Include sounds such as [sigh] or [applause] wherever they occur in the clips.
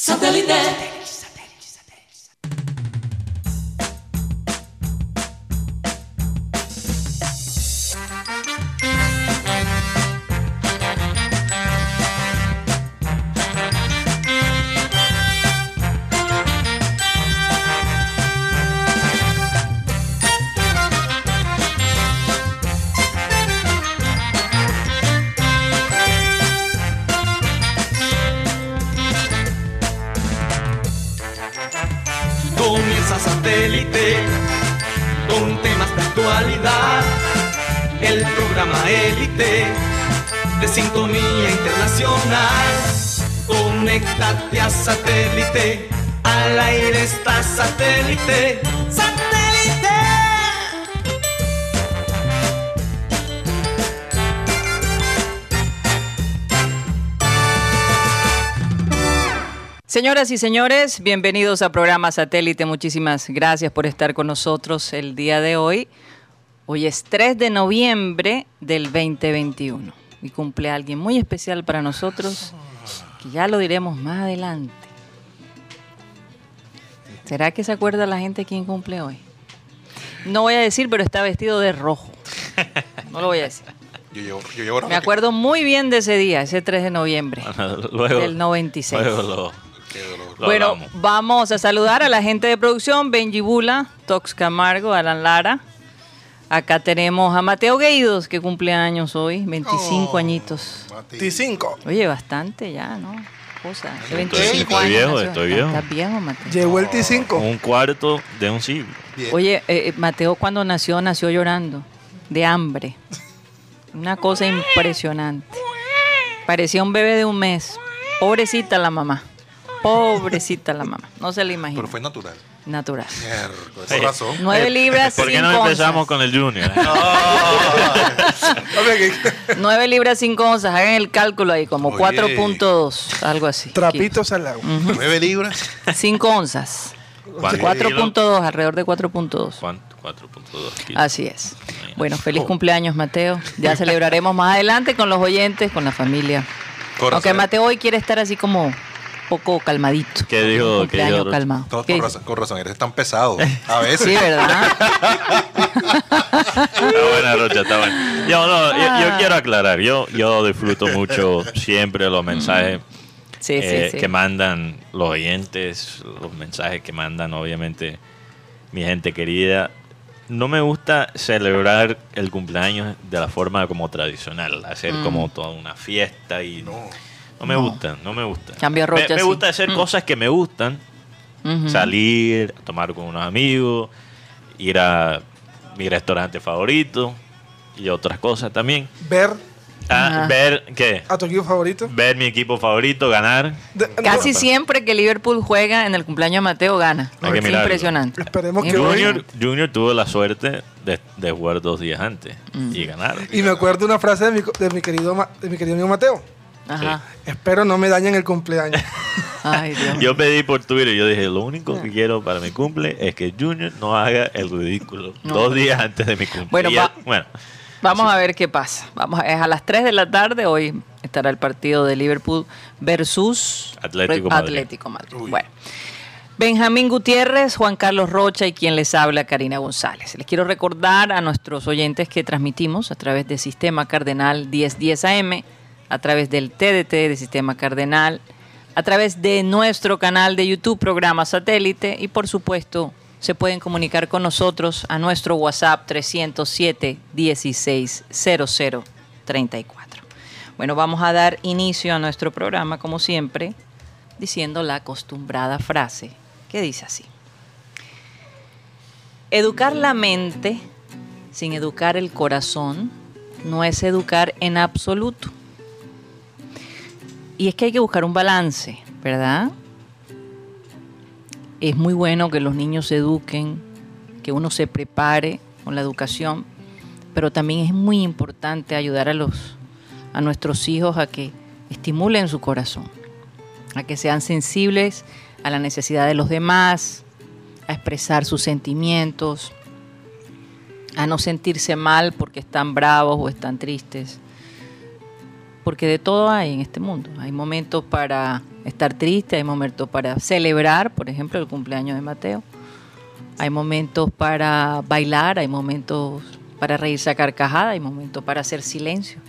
Satellite. Satélite. Al aire está satélite. ¡Satélite! Señoras y señores, bienvenidos a programa Satélite. Muchísimas gracias por estar con nosotros el día de hoy. Hoy es 3 de noviembre del 2021 y cumple alguien muy especial para nosotros, que ya lo diremos más adelante. ¿Será que se acuerda la gente quién cumple hoy? No voy a decir, pero está vestido de rojo. No lo voy a decir. Yo llevo, yo llevo Me acuerdo muy bien de ese día, ese 3 de noviembre [laughs] luego, del 96. luego lo, Bueno, hablamos. vamos a saludar a la gente de producción, Benji Bula, Tox Camargo, Alan Lara. Acá tenemos a Mateo Gueidos, que cumple años hoy, 25 Oh, añitos. Mati. 25. Oye, bastante ya, ¿no? Cosa. de Estoy- 25 estoy años viejo, estoy Estás- viejo. Estás viejo, Mateo. Llegó el T5. Un cuarto de un siglo. Bien. Oye, eh, eh, Mateo cuando nació, nació llorando, de hambre. Una cosa impresionante. Parecía un bebé de un mes. Pobrecita la mamá. Pobrecita la mamá. No se le imagina. Pero fue natural. Natural. Razón. Nueve libras, ¿Por qué cinco no empezamos onzas. con el Junior? [laughs] [laughs] Nueve libras, cinco onzas. Hagan el cálculo ahí, como Oye. 4.2, algo así. Trapitos al agua. Nueve libras. 5 onzas. ¿Cuánto 4.2, alrededor de 4.2. ¿Cuánto? 4.2 kilos. Así es. Bueno, feliz cumpleaños, Mateo. Ya celebraremos más adelante con los oyentes, con la familia. Aunque. Mateo hoy quiere estar así como poco calmadito. ¿Qué dijo? Un ¿Qué cumpleaños dijo Rocha? calmado. ¿Qué con, dice? razón, con razón, eres tan pesado. A [laughs] veces. Sí, ¿verdad? Está buena, Rocha, está buena. Yo, no, yo, Ah. yo quiero aclarar. Yo, yo disfruto mucho siempre los mensajes Sí, eh, sí, sí. que mandan los oyentes, los mensajes que mandan, obviamente, mi gente querida. No me gusta celebrar el cumpleaños de la forma como tradicional, hacer Mm. como toda una fiesta y no, No. me No. gusta, no me gusta. Cambio a me, Rocha, me sí. gusta hacer Mm. cosas que me gustan, salir, tomar con unos amigos, ir a mi restaurante favorito y otras cosas también. Ver Ah, ver qué, a tu equipo favorito. ver mi equipo favorito ganar. De- Casi siempre que Liverpool juega en el cumpleaños de Mateo gana. Hay que Es mirarlo. impresionante. Esperemos que hoy. Junior, Junior tuvo la suerte de, de jugar dos días antes y ganar. Y me acuerdo una frase de mi, co- de mi querido Ma- de mi querido amigo Mateo. Ajá. Espero no me dañen el cumpleaños. [laughs] Ay, Dios. Yo pedí por Twitter, yo dije, lo único que quiero para mi cumple es que Junior no haga el ridículo No. dos días antes de mi cumple. Bueno, Y ya- va- bueno, Vamos a ver qué pasa. Vamos a, es a las 3 de la tarde. Hoy estará el partido de Liverpool versus Atlético Madrid. Atlético Madrid. Uy. Bueno. Benjamín Gutiérrez, Juan Carlos Rocha y quien les habla, Karina González. Les quiero recordar a nuestros oyentes que transmitimos a través del Sistema Cardenal 1010 AM, a través del TDT de Sistema Cardenal, a través de nuestro canal de YouTube, programa satélite, y por supuesto se pueden comunicar con nosotros a nuestro WhatsApp 307 16 00 34. Bueno, vamos a dar inicio a nuestro programa, como siempre, diciendo la acostumbrada frase que dice así. Educar la mente sin educar el corazón no es educar en absoluto. Y es que hay que buscar un balance, ¿verdad? Es muy bueno que los niños se eduquen, que uno se prepare con la educación, pero también es muy importante ayudar a los a nuestros hijos a que estimulen su corazón, a que sean sensibles a la necesidad de los demás, a expresar sus sentimientos, a no sentirse mal porque están bravos o están tristes. Porque de todo hay en este mundo. Hay momentos para estar triste, hay momentos para celebrar, por ejemplo, el cumpleaños de Mateo. Hay momentos para bailar, hay momentos para reírse a carcajada, hay momentos para hacer silencio.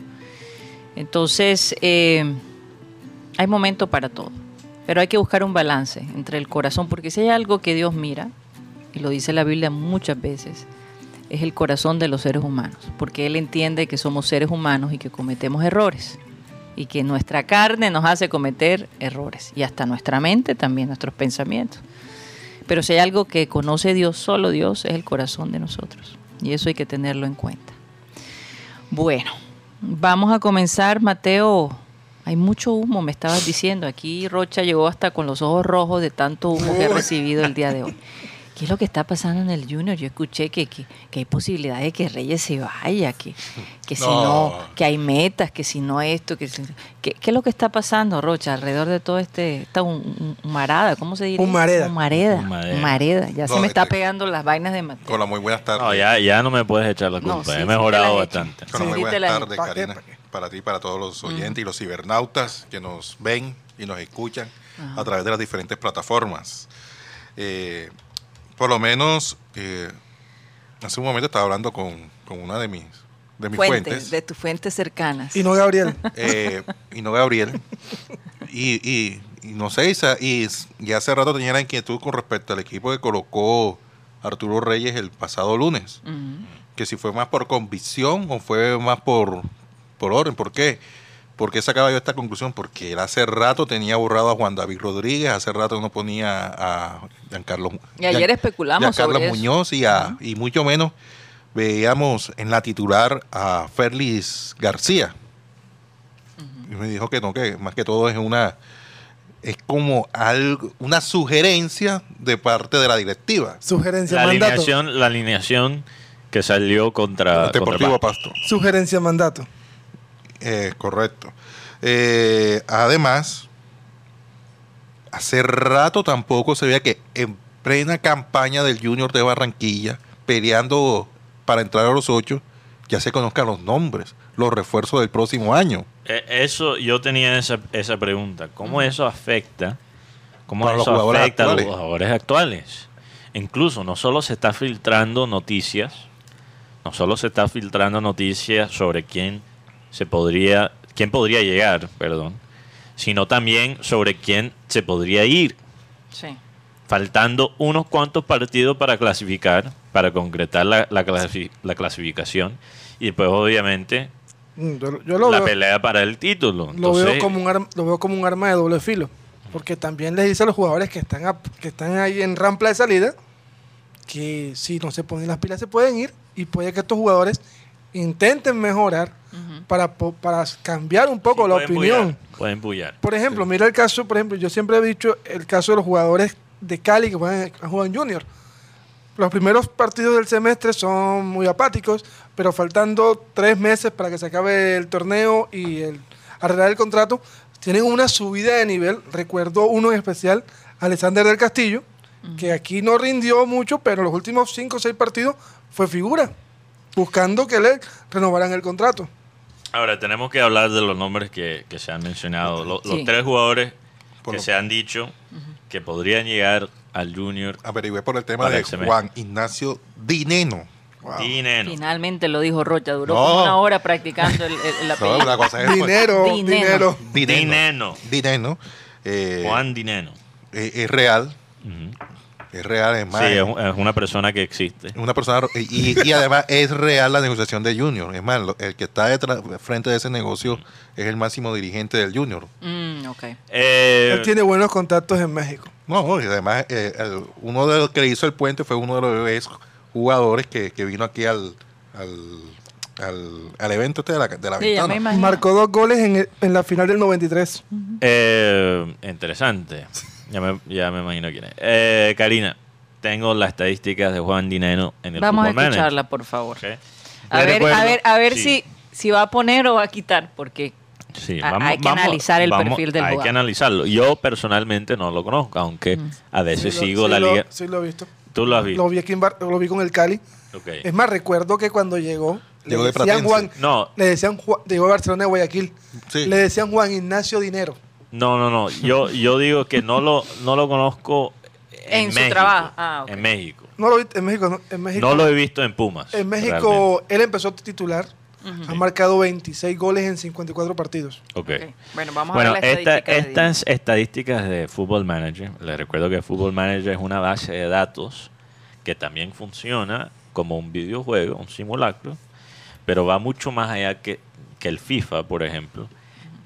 Entonces, eh, hay momentos para todo. Pero hay que buscar un balance entre el corazón, porque si hay algo que Dios mira, y lo dice la Biblia muchas veces, es el corazón de los seres humanos, porque Él entiende que somos seres humanos y que cometemos errores, y que nuestra carne nos hace cometer errores, y hasta nuestra mente también, nuestros pensamientos. Pero si hay algo que conoce Dios, solo Dios, es el corazón de nosotros, y eso hay que tenerlo en cuenta. Bueno, vamos a comenzar, Mateo. Hay mucho humo, me estabas diciendo. Aquí Rocha llegó hasta con los ojos rojos de tanto humo que ha recibido el día de hoy. [laughs] ¿Qué es lo que está pasando en el Junior? Yo escuché que, que, que hay posibilidad de que Reyes se vaya, que, que si [laughs] no, No. que hay metas, que si no esto, que si- ¿Qué, qué es lo que está pasando, Rocha, alrededor de todo este, esta hum- humarada? ¿Cómo se dice? Humareda. Humareda. Humareda. Ya se No, me está este- pegando las vainas de Mateo. Con la muy buenas tardes. No, ya, ya no me puedes echar la No, culpa. sí, He sí mejorado he hecho. bastante. Con la Sí, muy buenas tardes. Karina. Para ti y para todos los oyentes y los cibernautas que nos ven y nos escuchan a través de las diferentes plataformas. Eh, por lo menos, eh, hace un momento estaba hablando con, con una de mis, de mis Fuentes, fuentes. de tus fuentes cercanas. Y no Gabriel. [laughs] eh, y no Gabriel. Y, y- y no sé, Isa, y, y hace rato tenía la inquietud con respecto al equipo que colocó Arturo Reyes el pasado lunes. Que si fue más por convicción o fue más por, por orden. ¿Por qué? ¿Por qué sacaba yo esta conclusión? Porque él hace rato tenía borrado a Juan David Rodríguez, hace rato no ponía a Giancarlo, Y ayer Gian- especulamos sobre eso. Muñoz y, a, y mucho menos veíamos en la titular a Félix García. Y me dijo que no, que más que todo es una es como algo, una sugerencia de parte de la directiva. Sugerencia, La mandato. alineación, la alineación que salió contra, Deportivo contra Pasto. Sugerencia, mandato. Eh, correcto. Eh, además, hace rato tampoco se veía que en plena campaña del Junior de Barranquilla, peleando para entrar a los ocho, ya se conozcan los nombres, los refuerzos del próximo año. Eh, Eso, yo tenía esa, esa pregunta. ¿Cómo eso afecta? ¿Cómo Para los eso jugadores afecta a los jugadores actuales? Incluso no solo se está filtrando noticias, no solo se está filtrando noticias sobre quién se podría, quién podría llegar, perdón, sino también sobre quién se podría ir, Sí. faltando unos cuantos partidos para clasificar, para concretar la, la clasi- la clasificación y después obviamente Mm, Yo, yo lo, la veo, pelea para el título. lo, veo como un arma, lo veo como un arma de doble filo. Porque también les dice a los jugadores que están, a- que están ahí en rampla de salida que si no se ponen las pilas se pueden ir y puede que estos jugadores intenten mejorar para, para cambiar un poco sí, la pueden opinión. bullar, pueden bullar. Por ejemplo, mira el caso, por ejemplo, yo siempre he dicho el caso de los jugadores de Cali que juegan, Junior. Los primeros partidos del semestre son muy apáticos, pero faltando tres meses para que se acabe el torneo y el, arreglar el contrato, tienen una subida de nivel. Recuerdo uno en especial, Alexander del Castillo, que aquí no rindió mucho, pero en los últimos cinco o seis partidos fue figura, buscando que le renovaran el contrato. Ahora, tenemos que hablar de los nombres que, que se han mencionado. Lo- Sí. Los tres jugadores Por que lo- se han dicho que podrían llegar al Junior. Averigüé por el tema de el semestre. Juan Ignacio Dineno. Dineno. Finalmente lo dijo Rocha, duró No. como una hora practicando el, el- el [laughs] No, apellido. una cosa es Dinero, Dinero. dinero. Dineno. Dineno. Dineno. Eh, Juan Dineno. eh, es real. Es real, es más. Sí, es, un- es una persona que existe. una persona y, y [laughs] además es real la negociación de Junior. Es más, el que está detrás, frente de ese negocio es el máximo dirigente del Junior. Mm, ok. Eh, Él tiene buenos contactos en México. No, y además eh, el- uno de los que hizo el puente fue uno de los ex jugadores que, que vino aquí al, al, al, al evento este de la, de la Sí, ventana. imagino. Marcó dos goles en, el- en la final del 93. eh, interesante. [laughs] Ya me, ya me imagino quién es. Eh, Karina, tengo las estadísticas de Juan Dineno en el Vamos a Manager. escucharla, por favor. A ver, a ver, a ver Sí. si, si va a poner o va a quitar, porque Sí, hay que analizar el perfil del Hay jugador. que analizarlo. Yo personalmente no lo conozco, aunque a veces Sí lo- sigo sí la lo- liga. Sí, lo he visto. Tú lo has visto. Lo vi, aquí en Bar- lo vi con el Cali. Es más, recuerdo que cuando llegó, Llegó le de decían. Juan, No. le decían Juan, llegó a Barcelona de Guayaquil, Sí. le decían Juan Ignacio Dinero. No, no, no. Yo, yo digo que no lo, no lo conozco en, En su México. trabajo. Ah. En México. No lo en México. No, en México, No lo he visto en Pumas. en México realmente. él empezó titular. Ha marcado 26 goles en 54 partidos. Ok. Ok. Bueno, vamos Bueno, a ver la esta- estadística de estas estadísticas de Football Manager, les recuerdo que Football Manager es una base de datos que también funciona como un videojuego, un simulacro, pero va mucho más allá que, que el FIFA, por ejemplo.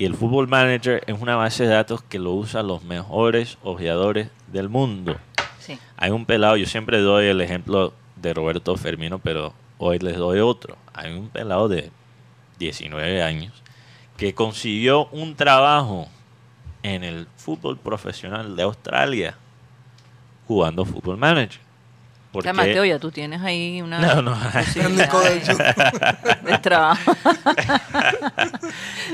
Y el Football Manager es una base de datos que lo usan los mejores ojeadores del mundo. Sí. Hay un pelado, yo siempre doy el ejemplo de Roberto Fermino, pero hoy les doy otro. Hay un pelado de 19 años que consiguió un trabajo en el fútbol profesional de Australia jugando Fútbol Manager. Porque- Ya, Mateo, ya tú tienes ahí una No, no. Posibilidad [laughs] de trabajo. [laughs]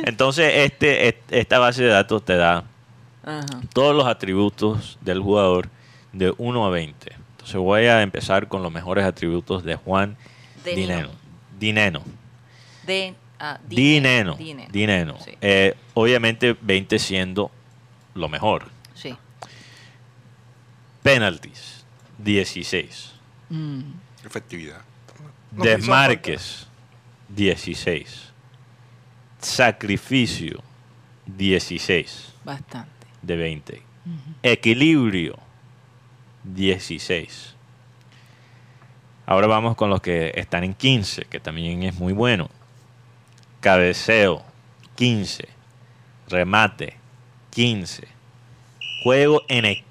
Entonces, este, est- esta base de datos te da Ajá. todos los atributos del jugador de 1 a 20. Entonces voy a empezar con los mejores atributos de Juan De Dineno. Dineno. De, ah, Dineno. Dineno. Dineno. Sí. Eh, obviamente 20 siendo lo mejor. sí. Penalties, 16. Mm. Efectividad. No Desmarques, 16. Sacrificio, 16 Bastante. de 20. Equilibrio, 16. Ahora vamos con los que están en 15, que también es muy bueno. Cabeceo, 15. Remate, 15. Juego en equipo.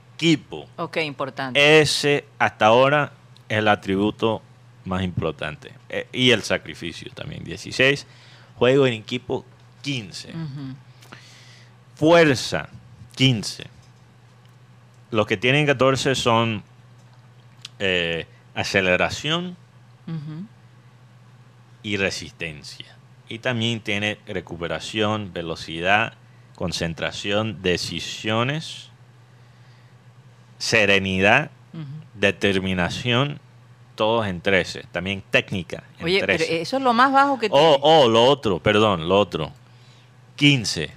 Ok, importante. Ese hasta ahora es el atributo más importante. Eh, y el sacrificio también, 16. Juego en equipo, 15. Ujú. Fuerza, 15. Los que tienen 14 son eh, aceleración y resistencia. Y también tiene recuperación, velocidad, concentración, decisiones, serenidad, Ujú. determinación, todos en 13. También técnica en Oye, pero 13. eso es lo más bajo que Oh, tiene. oh, lo otro, perdón, lo otro. 15.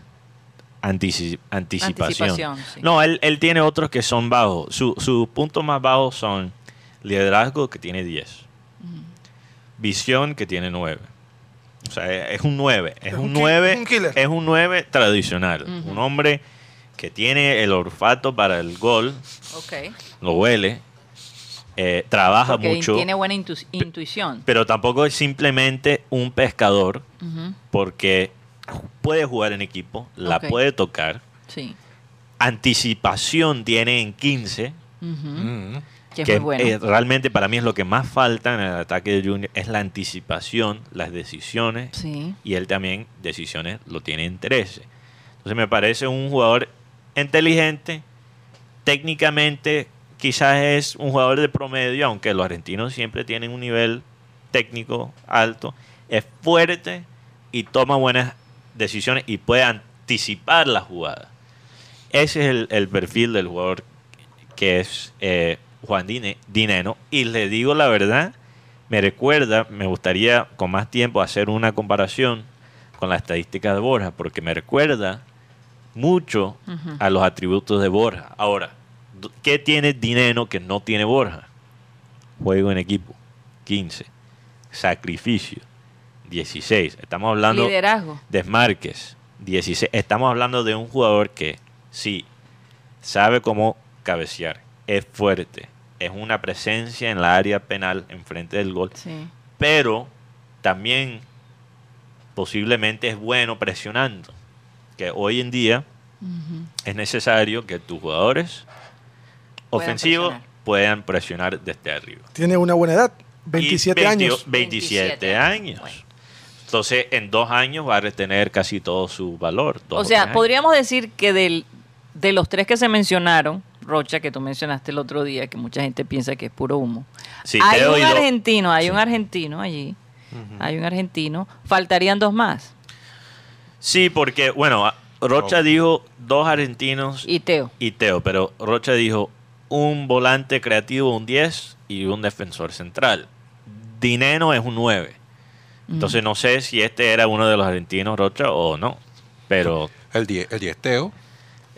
Antici- anticipación. Anticipación, sí. No, él, él tiene otros que son bajos. Su- Sus puntos más bajos son liderazgo, que tiene 10. Visión, que tiene 9. O sea, es un 9. Es, Es un un ki- 9. un killer. Es un 9 tradicional. Ujú. Un hombre que tiene el olfato para el gol, Ok. lo huele, eh, trabaja Porque mucho, tiene buena intu- intuición. pero tampoco es simplemente un pescador porque puede jugar en equipo, la puede tocar. Sí. Anticipación tiene en 15, Ujú. Mm. Que es que muy bueno. eh, realmente para mí es lo que más falta en el ataque de Junior, es la anticipación, las decisiones, sí. y él también decisiones lo tiene en 13. Entonces me parece un jugador inteligente, técnicamente quizás es un jugador de promedio, aunque los argentinos siempre tienen un nivel técnico alto, es fuerte y toma buenas decisiones y puede anticipar la jugada. Ese es el, perfil del jugador que es eh, Juan Dine- Dineno. Y le digo la verdad, me recuerda, me gustaría con más tiempo hacer una comparación con la estadística de Borja, porque me recuerda mucho a los atributos de Borja. Ahora, ¿qué tiene Dineno que no tiene Borja? Juego en equipo, 15. Sacrificio, 16. Estamos hablando Liderazgo. desmarques, 16. Estamos hablando de un jugador que sí sabe cómo cabecear, es fuerte, es una presencia en la área penal enfrente del gol, Sí. pero también posiblemente es bueno presionando. Que hoy en día es necesario que tus jugadores ofensivos presionar. puedan presionar desde arriba. Tiene una buena edad, Y 27 20 años. 27 27 años. Bueno. Entonces, en dos años va a retener casi todo su valor. dos O sea, podríamos decir que del, de los tres que se mencionaron, Rocha, que tú mencionaste el otro día, que mucha gente piensa que es puro humo. Sí, hay un oído- argentino, hay Sí. un argentino allí. Hay un argentino. Faltarían dos más. Sí, porque, bueno, Rocha Oh. dijo dos argentinos y, Y Teo. Teo, pero Rocha dijo un volante creativo, un 10 y un defensor central. Dineno es un 9. Entonces, no sé si este era uno de los argentinos, Rocha, o no. Pero El 10 el 10 Teo.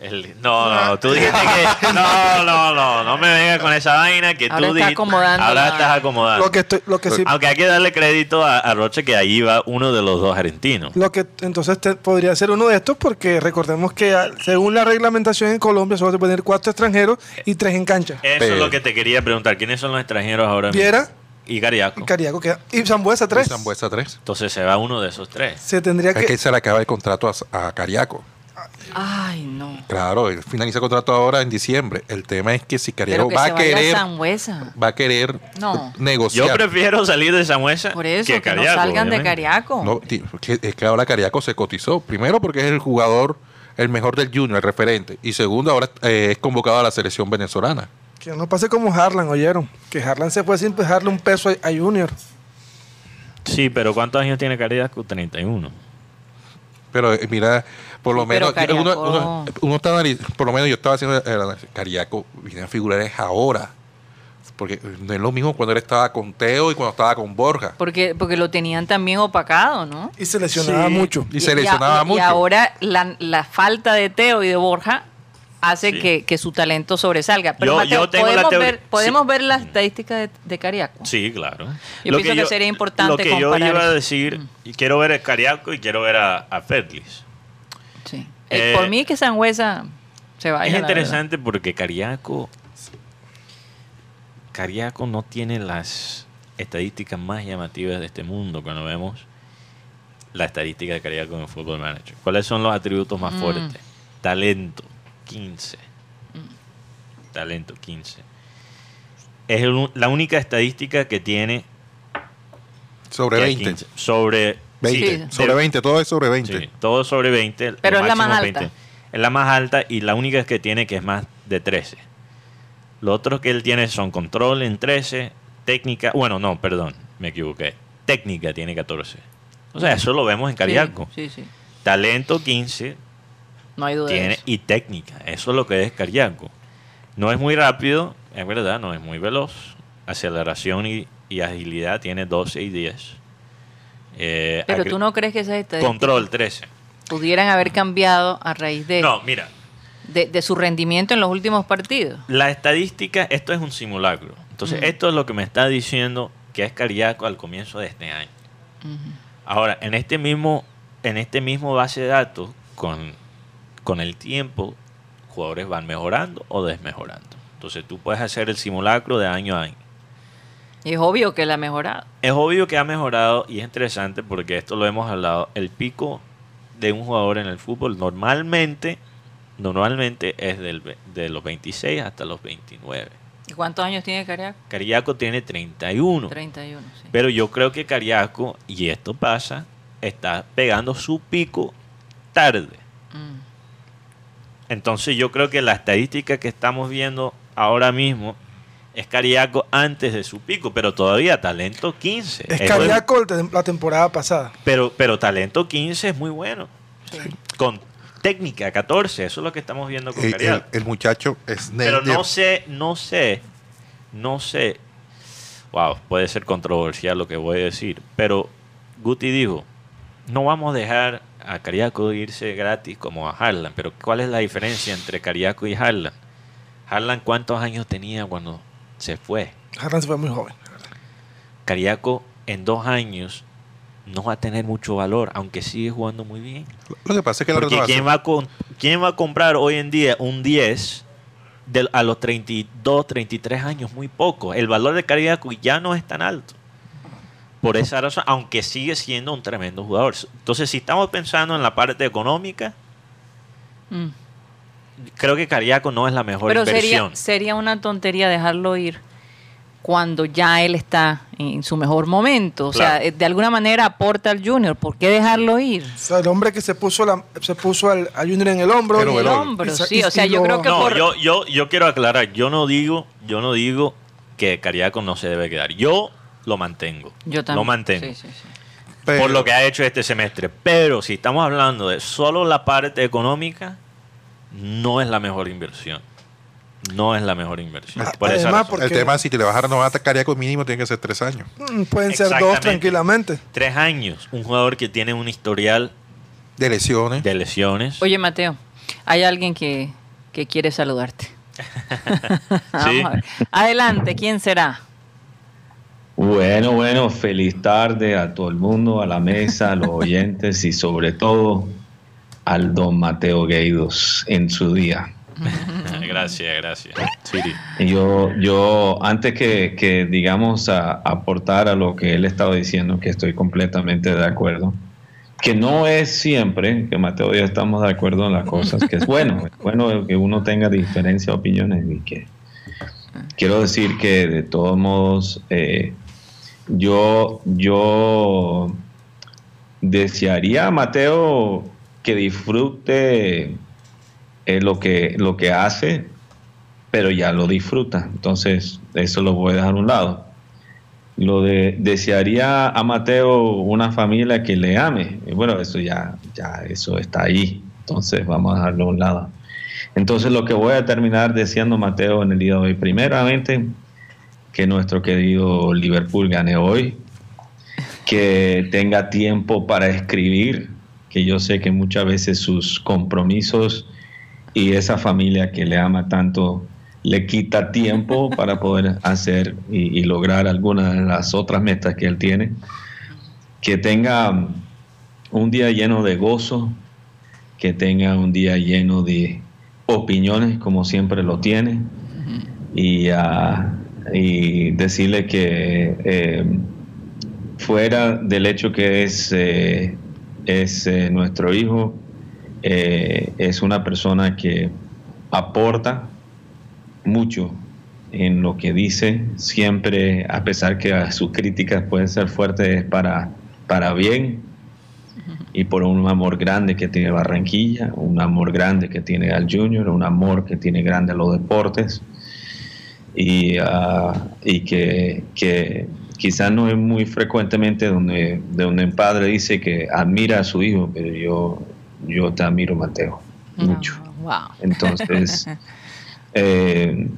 El- no, no, tú dijiste que. No, no, no, no me vengas con esa vaina que Ahora tú dijiste. acomodando Ahora la- estás acomodando. Lo que, estoy- lo que sí, Aunque hay que darle crédito a, a Roche que ahí va uno de los dos argentinos. lo que entonces te- podría ser uno de estos porque recordemos que ah, según la reglamentación en Colombia solo se pueden tener cuatro extranjeros y tres en cancha. Eso Pero- es lo que te quería preguntar. ¿Quiénes son los extranjeros ahora mismo? Viera Y Cariaco. y Cariaco queda. Y Zambuesa tres. Zambuesa 3. Entonces se va uno de esos tres. Se tendría Es que, que se le acaba el contrato a, a Cariaco. Ay, no. Claro, él finaliza el contrato ahora en diciembre. El tema es que si Cariaco que va a querer, a va a querer No. negociar. Yo prefiero salir de Samuesa Por eso, que que, no Cariaco, salgan de. Cariaco. No, es que ahora Cariaco se cotizó. Primero porque es el jugador, el mejor del Junior, el referente. Y segundo, ahora eh, es convocado a la selección venezolana. que no pase como Harlan, oyeron. Que Harlan se fue sin dejarle un peso a, a Junior. Sí, pero ¿cuántos años tiene Cariaco? 31. Pero eh, mira, por lo Sí, menos, uno, Cariaco- uno- uno está analiz- por lo menos yo estaba haciendo el análisis. Cariaco viene a figurar es ahora. Porque no es lo mismo cuando él estaba con Teo y cuando estaba con Borja. Porque, porque lo tenían también opacado, ¿no? Y se lesionaba Sí. mucho. Y se lesionaba y- mucho. Y ahora la, la falta de Teo y de Borja hace Sí. que, que su talento sobresalga. Pero Yo- Mateo, yo tengo la podemos, ver, podemos sí. ver las estadísticas de, de Cariaco. Sí, claro. Yo pienso que sería importante Lo que yo comparar iba a. Mm. decir, y quiero ver a Cariaco y quiero ver a, a Fetlis. Sí. Eh, Eh, Por mí que Sangüesa se vaya. Es la interesante porque Cariaco Cariaco no tiene las estadísticas más llamativas de este mundo cuando vemos la estadística de Cariaco en el Football Manager. ¿Cuáles son los atributos más Mm. fuertes? Talento, 15. Talento, 15. Es el la única estadística que tiene Sobre que 20. 15. sobre 20. Sí. Sobre de- 20, todo es sobre 20. Sí, todo sobre 20. lo Pero es la más 20. alta. Es la más alta y la única que tiene que es más de 13. Los otros que él tiene son control en 13, técnica, bueno, no, perdón, me equivoqué. Técnica tiene 14. O sea, eso lo vemos en. Cariaco. Sí, sí, sí. Talento 15 No hay duda de tiene eso. y técnica. Eso es lo que es Cariaco. No es muy rápido, es verdad, no es muy veloz. Aceleración y, y agilidad tiene 12 y 10. Eh, Pero tú no crees que esas estadísticas Control 13. pudieran haber cambiado a raíz de, No, mira, de, de su rendimiento en los últimos partidos. La estadística, esto es un simulacro. Entonces, Ujú. esto es lo que me está diciendo que es Cariaco al comienzo de este año. Ahora, en este mismo, en este mismo base de datos, con, con el tiempo, jugadores van mejorando o desmejorando. Entonces, tú puedes hacer el simulacro de año a año. Es obvio que la ha mejorado. Es obvio que ha mejorado y es interesante porque esto lo hemos hablado. El pico de un jugador en el fútbol normalmente, normalmente es del, de los 26 hasta los 29. ¿Y cuántos años tiene Cariaco? Cariaco tiene 31. 31, sí. Pero yo creo que Cariaco, y esto pasa, está pegando su pico tarde. Mm. Entonces yo creo que la estadística que estamos viendo ahora mismo es Cariaco antes de su pico, pero todavía talento 15. Es Eso Cariaco el te- la temporada pasada. pero, pero talento 15 es muy bueno. Sí. Con técnica 14, eso es lo que estamos viendo con El, el- Cariaco. el muchacho es Pero de- no sé, no sé, no sé. Wow, puede ser controversial lo que voy a decir. Pero Guti dijo, no vamos a dejar a Cariaco irse gratis como a Harlan. Pero ¿cuál es la diferencia entre Cariaco y Harlan? Harlan, ¿cuántos años tenía cuando se fue? Harlan se fue muy joven. Cariaco en dos años no va a tener mucho valor, aunque sigue jugando muy bien. Lo que pasa es que la ¿quién va, a con- ¿quién va a comprar hoy en día un 10 de- a los 32, 33 años? Muy poco. El valor de Cariaco ya no es tan alto. Por esa razón, aunque sigue siendo un tremendo jugador. Entonces, si estamos pensando en la parte económica, Mm. Creo que Cariaco no es la mejor Pero inversión. sería, sería una tontería dejarlo ir cuando ya él está en su mejor momento. O sea, Claro. de alguna manera aporta al Junior. ¿Por qué dejarlo ir? O sea, el hombre que se puso la, se puso al, Junior en el hombro. Y- El hombro, y sí. y- O sea, yo lo- creo que No, por... yo, yo, yo quiero aclarar, yo no digo, yo no digo que Cariaco no se debe quedar. Yo lo mantengo. Yo también. Lo mantengo. Sí, sí, sí. pero- por lo que ha hecho este semestre. Pero si estamos hablando de solo la parte económica, no es la mejor inversión. No es la mejor inversión. Ah, Por además, porque- El tema es si te le vas a renovar a Cariaco mínimo tiene que ser tres años. Mm, Pueden ser dos tranquilamente. Tres años. Un jugador que tiene un historial De lesiones. de lesiones. Oye, Mateo, Hay alguien que, que quiere saludarte. [laughs] Vamos Sí. a ver. Adelante, ¿quién será? Bueno, bueno, feliz tarde a todo el mundo, a la mesa, a los [laughs] oyentes y sobre todo al don Mateo Gueidos en su día. [laughs] gracias, gracias. Siri. Yo, yo antes que, que, digamos, a, aportar a lo que él estaba diciendo, que estoy completamente de acuerdo, que no es siempre que Mateo y yo estamos de acuerdo en las cosas, que es bueno, es bueno que uno tenga diferencia de opiniones y que quiero decir que de todos modos eh, yo, yo desearía a Mateo que disfrute eh, lo, que, lo que hace, pero ya lo disfruta. Entonces, eso lo voy a dejar a un lado. Lo de desearía a Mateo una familia que le ame. Bueno, eso ya, ya eso está ahí. Entonces, vamos a dejarlo a un lado. Entonces, lo que voy a terminar deseando a Mateo en el día de hoy, primeramente, que nuestro querido Liverpool gane hoy, que tenga tiempo para escribir, que yo sé que muchas veces sus compromisos y esa familia que le ama tanto le quita tiempo [laughs] para poder hacer y, y lograr algunas de las otras metas que él tiene. Que tenga un día lleno de gozo, que tenga un día lleno de opiniones como siempre lo tiene y, ah, y decirle que eh, fuera del hecho que es, eh, es eh, nuestro hijo, eh, es una persona que aporta mucho en lo que dice, siempre, a pesar que sus críticas pueden ser fuertes, es para, para bien. Y por un amor grande que tiene Barranquilla, un amor grande que tiene al Junior, un amor que tiene grande a los deportes. Y, ah, y que, que quizás no es muy frecuentemente donde, de donde un padre dice que admira a su hijo, pero yo, yo te admiro, Mateo, mucho. No, wow. Entonces, [laughs] eh,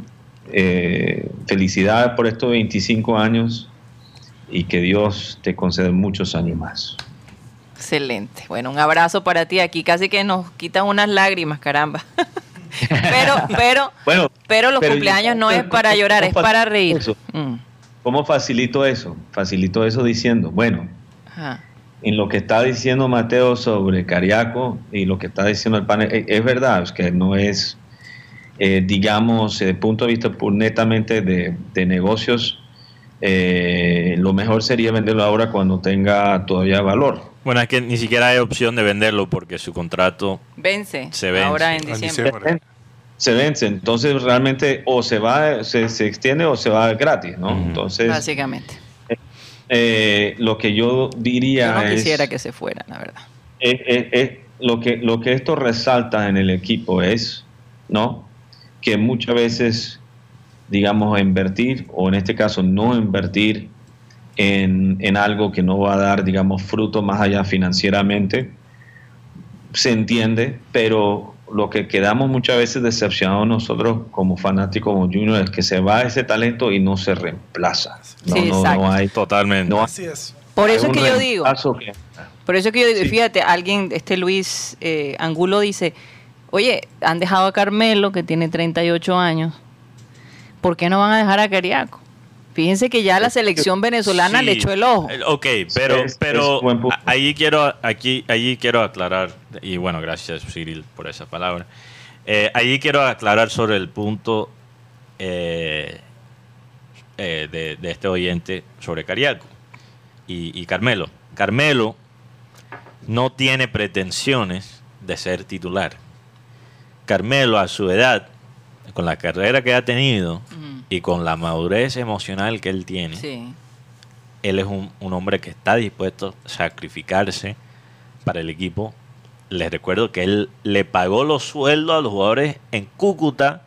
eh, felicidades por estos 25 años y que Dios te conceda muchos años más. Excelente. Bueno, un abrazo para ti. Aquí casi que nos quitan unas lágrimas, caramba. [laughs] pero, pero, Bueno, pero los pero- cumpleaños no es para llorar, es ¿cómo para reír. eso? Mm, ¿Cómo facilito eso? Facilito eso diciendo, bueno, ajá. en lo que está diciendo Mateo sobre Cariaco y lo que está diciendo el panel, eh, es verdad, es que no es, eh, digamos, desde el punto de vista pur- netamente de, de negocios, eh, lo mejor sería venderlo ahora cuando tenga todavía valor. Bueno, es que ni siquiera hay opción de venderlo porque su contrato Vence. Se vence. Ahora en En diciembre. Se vence, entonces realmente o se va, se, se extiende o se va gratis, ¿no? Entonces, Básicamente. eh, lo que yo diría Yo no es... quisiera que se fuera, la verdad. es- es- es- lo, que, lo que esto resalta en el equipo es, ¿no? Que muchas veces, digamos, invertir, o en este caso no invertir en, en algo que no va a dar, digamos, fruto más allá financieramente, se entiende, pero lo que quedamos muchas veces decepcionados nosotros como fanáticos, como Junior, es que se va ese talento y no se reemplaza. No, Sí, no, exacto. no hay, totalmente. no Así es. Por eso es que yo digo, que- por eso es que yo digo, Sí. fíjate, alguien, este Luis eh, Angulo dice, oye, han dejado a Carmelo, que tiene 38 años, ¿por qué no van a dejar a Cariaco? Fíjense que ya la selección venezolana Sí, le echó el ojo. eh, Ok, pero, Es- pero es ahí quiero, aquí, allí quiero aclarar, y bueno, gracias Cyril por esa palabra. Eh, allí quiero aclarar sobre el punto eh, eh, de, de este oyente sobre Cariaco y, y Carmelo. Carmelo no tiene pretensiones de ser titular. Carmelo a su edad, con la carrera que ha tenido. Y con la madurez emocional que él tiene, Sí. él es un, un hombre que está dispuesto a sacrificarse para el equipo. Les recuerdo que él le pagó los sueldos a los jugadores en Cúcuta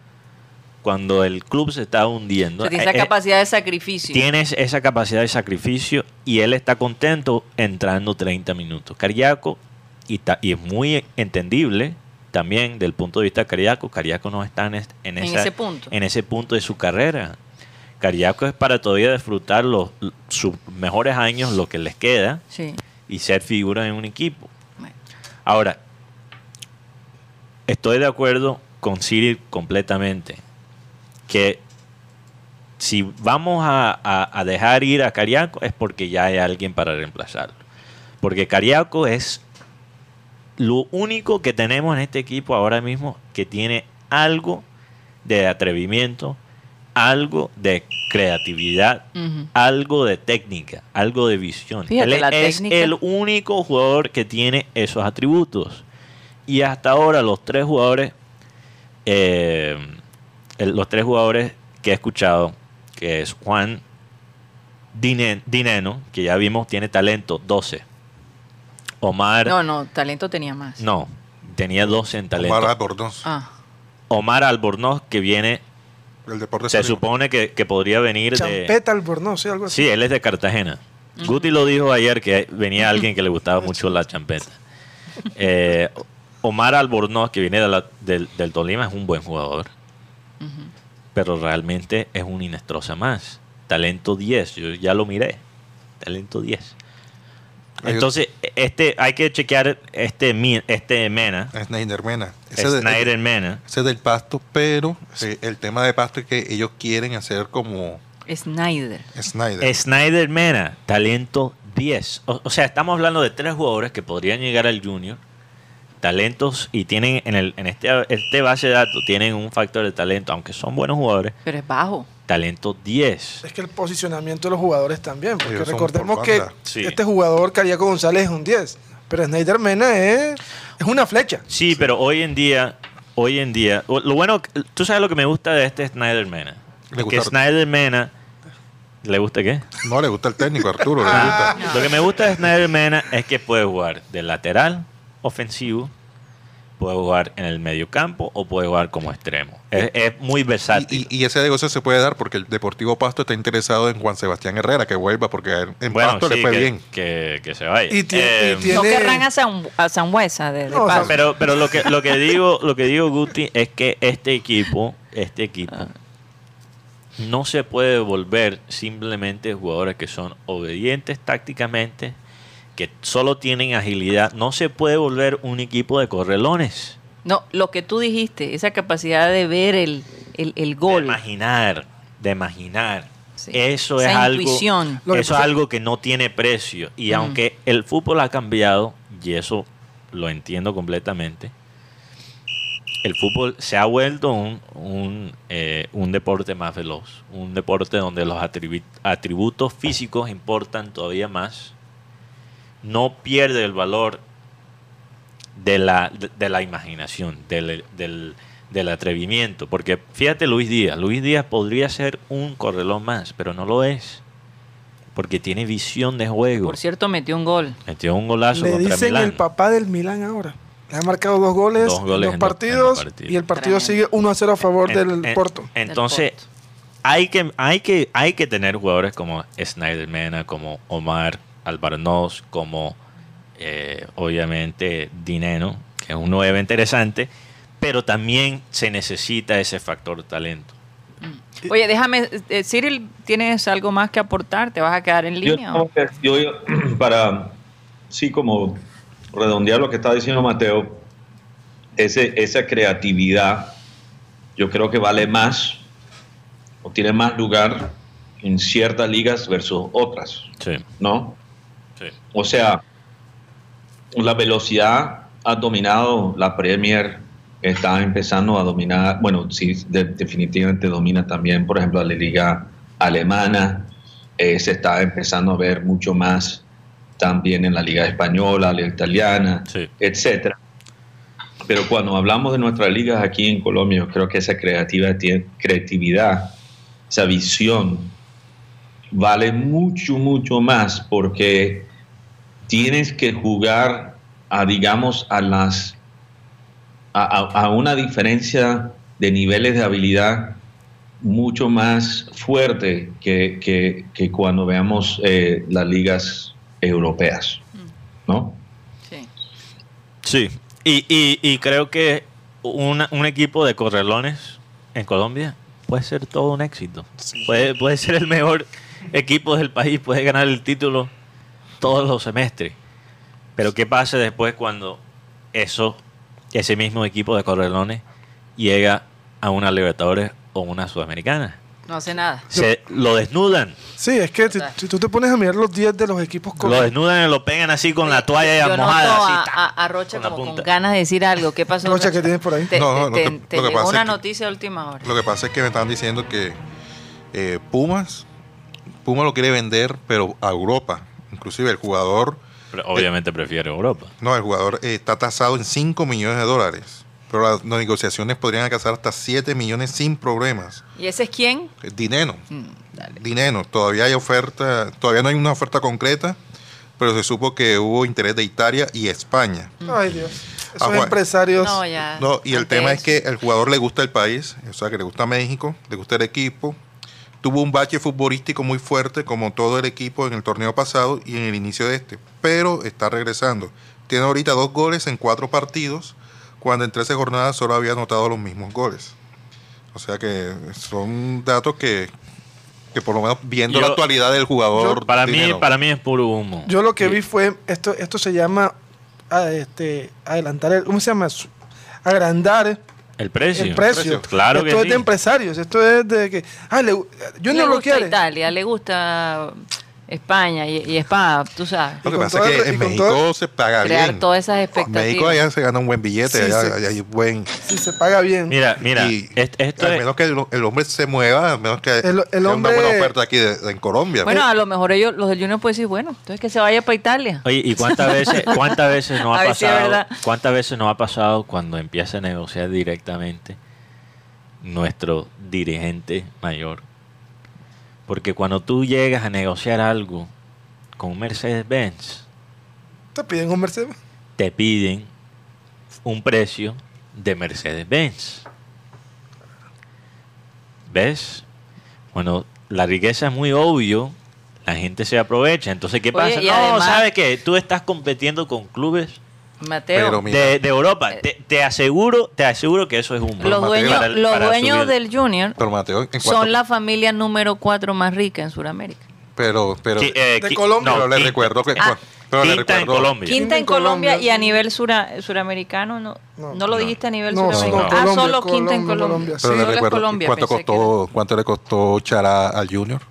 cuando el club se estaba hundiendo. Tiene esa Eh, eh, capacidad de sacrificio. Tienes esa capacidad de sacrificio y él está contento entrando 30 minutos. Cariaco, y, ta- y es muy entendible también del punto de vista de Cariaco, Cariaco no está en, es- en esa- ese punto. en ese punto de su carrera. Cariaco es para todavía disfrutar los, sus mejores años, lo que les queda, Sí. y ser figura en un equipo. Bueno. Ahora, estoy de acuerdo con Siri completamente. Que si vamos a, a- a dejar ir a Cariaco es porque ya hay alguien para reemplazarlo. Porque Cariaco es lo único que tenemos en este equipo ahora mismo que tiene algo de atrevimiento, algo de creatividad, algo de técnica, algo de visión. Fíjate, Él es técnica. el único jugador que tiene esos atributos. Y hasta ahora los tres jugadores, eh, los tres jugadores que he escuchado, que es Juan Dine- Dineno, que ya vimos tiene talento, 12. Omar, No, no, no, talento tenía más. tenía 12 en talento. Omar Albornoz, Ah, Omar Albornoz, que viene, el deporte se supone que, que podría venir de... Champeta Albornoz, sí, algo así. Sí, él es de Cartagena. Guti lo dijo ayer que venía alguien que le gustaba mucho la champeta. Eh, Omar Albornoz, que viene de la- del, del Tolima, es un buen jugador. Pero realmente es un Inestrosa más. Talento 10, yo ya lo miré. Talento 10. Entonces, este hay que chequear este, este Mena, Snyder Mena. Ese de- Snyder Mena. ese del pasto, pero eh, el tema de pasto es que ellos quieren hacer como Snyder. Snyder. Snyder Mena, talento 10. O, o sea, estamos hablando de tres jugadores que podrían llegar al Junior. Talentos y tienen en, el, en este, este base de datos tienen un factor de talento, aunque son buenos jugadores, Pero es bajo. Talento 10. Es que el posicionamiento de los jugadores también, porque Ellos recordemos por que. Sí. este jugador, Cariaco González, es un 10, pero Snyder Mena es, es una flecha. Sí, pero hoy en día, hoy en día, lo bueno, tú sabes lo que me gusta de este Snyder Mena. Le que Snyder Mena, ¿le gusta qué? No le gusta el técnico, Arturo. le Ah, gusta. Lo que me gusta de Snyder Mena es que puede jugar de lateral, ofensivo, puede jugar en el medio campo o puede jugar como extremo. Es, es muy versátil. Y, y- y ese negocio se puede dar porque el Deportivo Pasto está interesado en Juan Sebastián Herrera, que vuelva, porque a él en bueno, Pasto sí, le fue que, bien. Que, que se vaya. Y tiene- Eh, y tiene- No querrán a San, a Sangüesa de, de No, o paso. sea, pero pero lo que lo que digo lo que digo Guti es que este equipo este equipo Ah. no se puede volver simplemente jugadores que son obedientes tácticamente que solo tienen agilidad no se puede volver un equipo de correlones No, lo que tú dijiste, esa capacidad de ver el, el, el de gol. imaginar de imaginar Sí. eso Esa es algo intuición. Eso es algo que no tiene precio y Mm. aunque el fútbol ha cambiado y eso lo entiendo completamente el fútbol se ha vuelto un, un, eh, un deporte más veloz, un deporte donde los atribu- atributos físicos importan todavía más. No pierde el valor de la, de, de la imaginación, del, del- del atrevimiento. Porque fíjate Luis Díaz, Luis Díaz podría ser un correlón más, pero no lo es. Porque tiene visión de juego. Por cierto, metió un gol. Metió un golazo Le contra dicen Milán. el papá del Milán ahora. Le ha marcado dos goles, Dos goles en dos en dos- partidos, en dos partidos. y el partido Tremendo. sigue 1 a 0 a favor En- del en- Porto. Entonces, Porto. hay que, hay, que, hay que tener jugadores como Snyder Mena, como Omar Albarnoz, como eh, obviamente Dineno, que es un 9 interesante, pero también se necesita ese factor talento. Oye, déjame, eh, Cyril, ¿tienes algo más que aportar? ¿Te vas a quedar en línea? o? yo- yo, [clears throat] para, sí, como redondear lo que está diciendo Mateo, ese, esa creatividad, yo creo que vale más o tiene más lugar en ciertas ligas versus otras, Sí, ¿no? Sí. O sea, la velocidad ha dominado la Premier, está empezando a dominar, bueno, sí, de- definitivamente domina también, por ejemplo, la liga alemana, eh, se está empezando a ver mucho más también en la liga española, la italiana, Sí. etcétera. Pero cuando hablamos de nuestras ligas aquí en Colombia, yo creo que esa creativa, creatividad, esa visión, vale mucho, mucho más porque tienes que jugar a, digamos, a las a, a- a una diferencia de niveles de habilidad mucho más fuerte que, que- que cuando veamos eh, las ligas europeas, ¿no? Sí. Sí, y, y, y creo que una- un equipo de correlones en Colombia puede ser todo un éxito. Puede, puede ser el mejor equipo del país, puede ganar el título todos los semestres. Pero ¿qué pasa después cuando esos ese mismo equipo de Correlones llega a una Libertadores o una Sudamericana. No hace nada. Se lo desnudan, Sí, es que si, si tú te pones a mirar los 10 de los equipos con- lo desnudan y lo pegan así con la toalla Yo mojada. a, así, tac, a- a Rocha con como con ganas de decir algo. ¿Qué pasó? Rocha, ¿qué tienes por ahí? Te, No, no, te- lo que- te lo que llegó pasa una es que- noticia de última hora. Lo que pasa es que me estaban diciendo que eh, Pumas, Pumas lo quiere vender, pero a Europa. Inclusive el jugador, Pero obviamente prefiere Europa. no, el jugador eh, está tasado en 5 millones de dólares. Pero las negociaciones podrían alcanzar hasta 7 millones sin problemas. ¿Y ese es quién? Eh, Dinero, Mm, dale. dinero. Todavía hay oferta, todavía no hay una oferta concreta, pero se supo que hubo interés de Italia y España. Ay, Dios. Esos Ah, empresarios. No, ya. No, y el tema es que el jugador le gusta el país, o sea, que le gusta México, le gusta el equipo. Tuvo un bache futbolístico muy fuerte, como todo el equipo en el torneo pasado y en el inicio de este, pero está regresando. Tiene ahorita dos goles en cuatro partidos, cuando en 13 jornadas solo había anotado los mismos goles. O sea que son datos que, que por lo menos viendo Yo- la actualidad del jugador. Para mí, para mí es puro humo. Yo lo que vi fue, esto, esto se llama ah, este, adelantar, el, ¿cómo se llama? Agrandar el precio. el precio. Claro que esto es sí. de empresarios, esto es de que, ah, le, le Junior lo gusta quiere. Italia, le gusta España y, y España, tú sabes. Lo que pasa es que en México todo- se paga Crear bien. todas esas En expectativas. México allá se gana un buen billete, Sí, allá, sí. allá hay buen... Si se paga bien. Mira, mira, Y est- esto al es- menos que el, el hombre se mueva, al menos que El- el hombre- una buena oferta aquí de- de- en Colombia. Bueno, a lo mejor ellos, los del Junior pueden decir, bueno, entonces que se vaya para Italia. Oye, ¿y cuántas [laughs] veces, cuántas veces no ha A ver si es pasado? ¿Cuántas veces no ha pasado cuando empieza a negociar directamente nuestro dirigente mayor? Porque cuando tú llegas a negociar algo con Mercedes-Benz, Te piden un Mercedes. te piden un precio de Mercedes-Benz. ¿Ves? Bueno, la riqueza es muy obvio, la gente se aprovecha. Entonces, ¿qué pasa? no, además- ¿sabes qué? Tú estás compitiendo con clubes Mateo, Pero de, de Europa. Te, te aseguro, te aseguro que eso es un los dueños, para- los para dueños subir. del Junior pero Mateo, son la familia número cuatro más rica en Sudamérica. pero, pero, eh, de qui- Colombia. pero le quinta- recuerdo que Ah, pero quinta en recuerdo- Colombia. Quinta Quinta en Colombia, Colombia, y a sí. nivel sura- suramericano, no, no, No. lo No. dijiste a nivel No, suramericano. solo ah, Colombia, solo quinta en Colombia, pero le es recuerdo Colombia, cuánto costó cuánto le costó Chará al Junior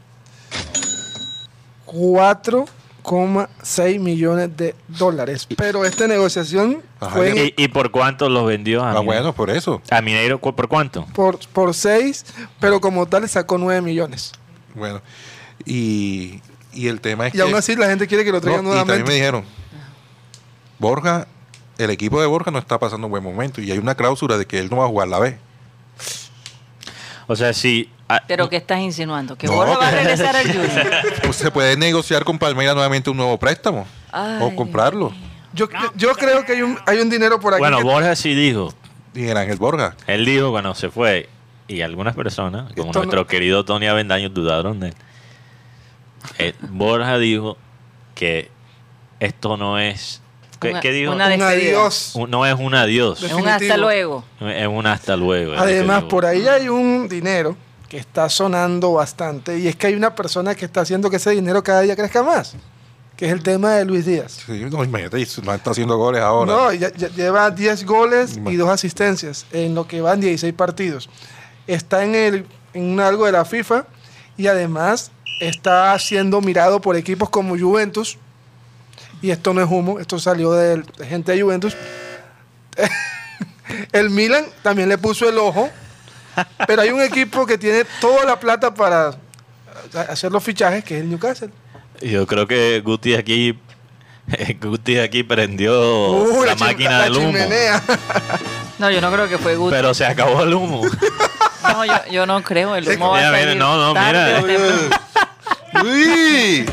4,6 millones de dólares. Pero esta negociación Ajá, fue en- ¿Y, y por cuánto los vendió a ah Mineiro? bueno por eso ¿A Mineiro por cuánto? por, por 6, pero como tal sacó 9 millones. bueno y, y el tema es Y que aún así la gente quiere que lo no, traigan y también me nuevamente. dijeron Borja el equipo de Borja no está pasando un buen momento y hay una cláusula de que él no va a jugar la B O sea, si... ah, Pero ¿qué estás insinuando? ¿Que No, Borja va a regresar al Junior? [laughs] Pues se puede negociar con Palmeiras nuevamente un nuevo préstamo Ay, o comprarlo Yo, yo creo que hay un, hay un dinero por aquí. bueno, que- Borja sí dijo. y el Ángel Borja Él dijo cuando se fue, y algunas personas, como Esto no- nuestro querido Tony Avendaño, dudaron de él. Eh, Borja dijo que esto no es... ¿Qué, Una- qué dijo? una un adiós. Un- no es un adiós, Es un hasta luego. es un hasta luego. Además, por ahí hay un dinero que está sonando bastante y es que hay una persona que está haciendo que ese dinero cada día crezca más, que es el tema de Luis Díaz. Sí, no, imagínate, está haciendo goles ahora. No, ya- ya lleva 10 goles y dos asistencias en lo que van 16 partidos. Está en, el, en algo de la FIFA y además está siendo mirado por equipos como Juventus. Y esto no es humo, esto salió de gente de Juventus. [laughs] el Milan también le puso el ojo, pero hay un equipo que tiene toda la plata para hacer los fichajes, que es el Newcastle. Yo creo que Guti aquí... Guti aquí prendió Uh, la, máquina la del humo. chimenea. No, yo no creo que fue Guti. Pero se acabó el humo. No, yo, yo no creo. El humo va a mira, salir no, no, tarde mira. Uy,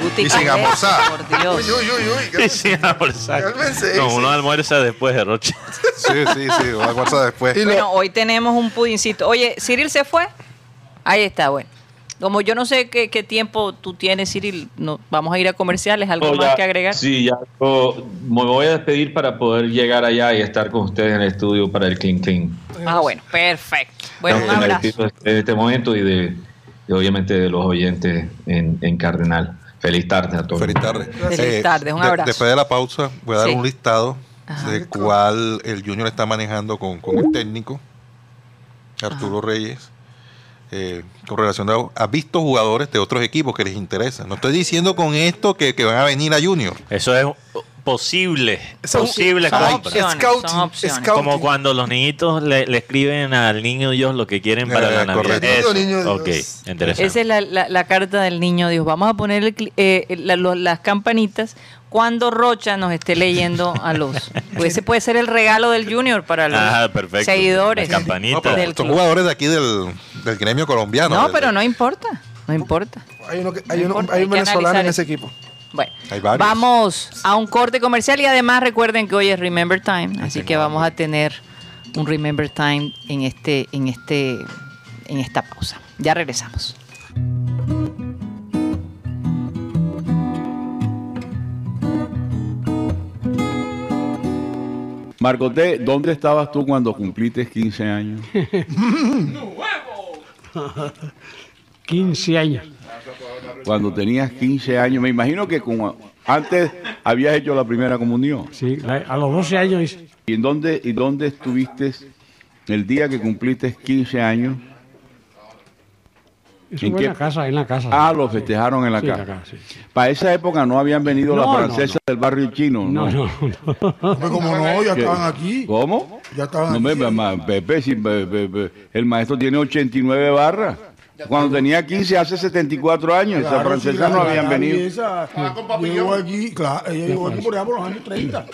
Guti, Y sin ¿qué es almorzar. Por Dios. Uy, uy, uy, uy, Sí, [laughs] almorzar. Cálmense, No, uno almuerza después de Roche. [laughs] sí, sí, sí, una cosa después. Y lo- Bueno, hoy tenemos un pudincito. Oye, ¿Cyril se fue? Ahí está, bueno. Como yo no sé qué, qué tiempo tú tienes, Cyril, no, vamos a ir a comerciales, ¿algo No, más ya- que agregar? Sí, ya yo me voy a despedir para poder llegar allá y estar con ustedes en el estudio para el Clean Clean. Ah, bueno, perfecto. Bueno, un en abrazo. de este momento y de y obviamente de los oyentes en, en Cardenal. Feliz tarde a todos. Feliz tarde. Feliz tarde, un de- abrazo. después de la pausa, voy a dar Sí. un listado Ajá. del cual el Junior está manejando con, con el técnico, Arturo Reyes, eh, con relación a, ha visto jugadores de otros equipos que les interesa. No estoy diciendo con esto que, que van a venir a Junior. Eso es posible. Son- posible son compra. opciones, Scouting, son opciones. Como cuando los niñitos le, le escriben al niño Dios lo que quieren para Eh, la Navidad. correcto. Eso. Niño Dios. Ok, interesante. Esa es la, la- la carta del niño Dios. Vamos a poner eh, la- lo- las campanitas cuando Rocha nos esté leyendo a los. [laughs] Pues ese puede ser el regalo del Junior para los Ah, seguidores. La campanita. No, son jugadores de aquí del, del gremio colombiano. No, del- pero no importa. No importa. Hay, uno que- No hay, uno- importa, hay hay un venezolano en ese equipo. Bueno, Hay varios. vamos a un corte comercial y además recuerden que hoy es Remember Time, así que vamos a tener un Remember Time en este, en este, en esta pausa. Ya regresamos. Marcoté, ¿dónde estabas tú cuando cumpliste 15 años? [laughs] [laughs] 15 años. Cuando tenías 15 años, me imagino que como antes habías hecho la primera comunión. Sí, a los 12 años hice- ¿Y en dónde, y dónde estuviste el día que cumpliste 15 años? eso ¿En fue qué- en la casa, en la casa. Ah, lo festejaron en la Sí, casa. la casa, sí. Para esa época no habían venido No, las no, francesas del barrio chino. No, no, no. Como no, ya ¿Qué? estaban aquí. ¿Cómo? Ya estaban No, me, aquí. mamá, Pepe, si, Pe- Pe- Pe- el maestro tiene 89 barras. Cuando tenía 15, hace 74 años, esas Claro, francesas sí, la- no habían venido. esa llegó aquí, claro, ella llegó aquí por allá por los años 30.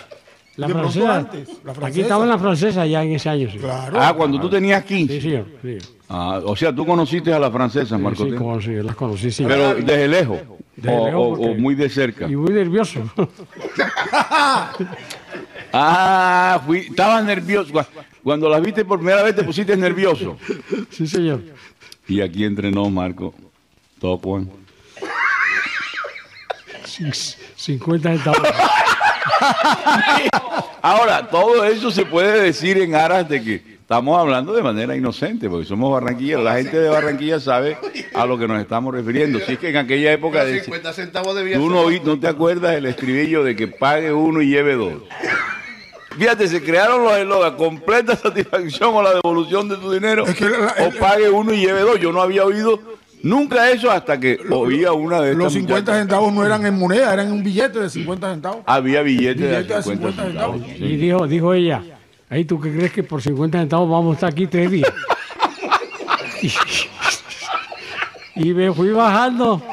La francesa. antes, la Aquí francesa. estaban las francesas ya en ese año, sí. Claro. Ah, cuando tú tenías 15. Sí, señor. Sí, Ah, o sea, tú conociste a las francesas, Marco. sí, como sí, las conocí, sí. Pero desde lejos. Desde o, lejos o- muy de cerca. Y muy nervioso. [laughs] Ah, fui, estabas nervioso. Cu- Cuando las viste por primera vez te pusiste nervioso. sí, señor. Y aquí entrenó Marco. Top one. Cin- 50 centavos. Ahora, todo eso se puede decir en aras de que estamos hablando de manera inocente, porque somos barranquilleros. La gente de Barranquilla sabe a lo que nos estamos refiriendo. Si es que en aquella época de, centavos de tú no, no te acuerdas el estribillo de que pague uno y lleve dos. Fíjate, se crearon los eslogans, completa satisfacción o la devolución de tu dinero, Es que la- la- o pague uno y lleve dos. Yo no había oído nunca eso hasta que oía una de estas Los 50 muchachas. centavos no eran en moneda, eran en un billete de 50 centavos. Había billetes Billete de de 50 50 centavos. centavos. Y dijo, dijo ella, ahí tú qué crees que por 50 centavos vamos a estar aquí tres días. [laughs] y me fui bajando. [laughs]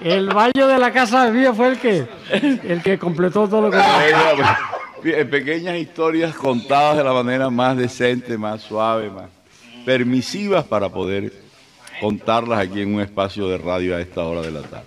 El baño de la casa mía fue el que el que completó todo lo que Pe- Pequeñas historias contadas de la manera más decente, más suave, más permisivas para poder contarlas aquí en un espacio de radio a esta hora de la tarde.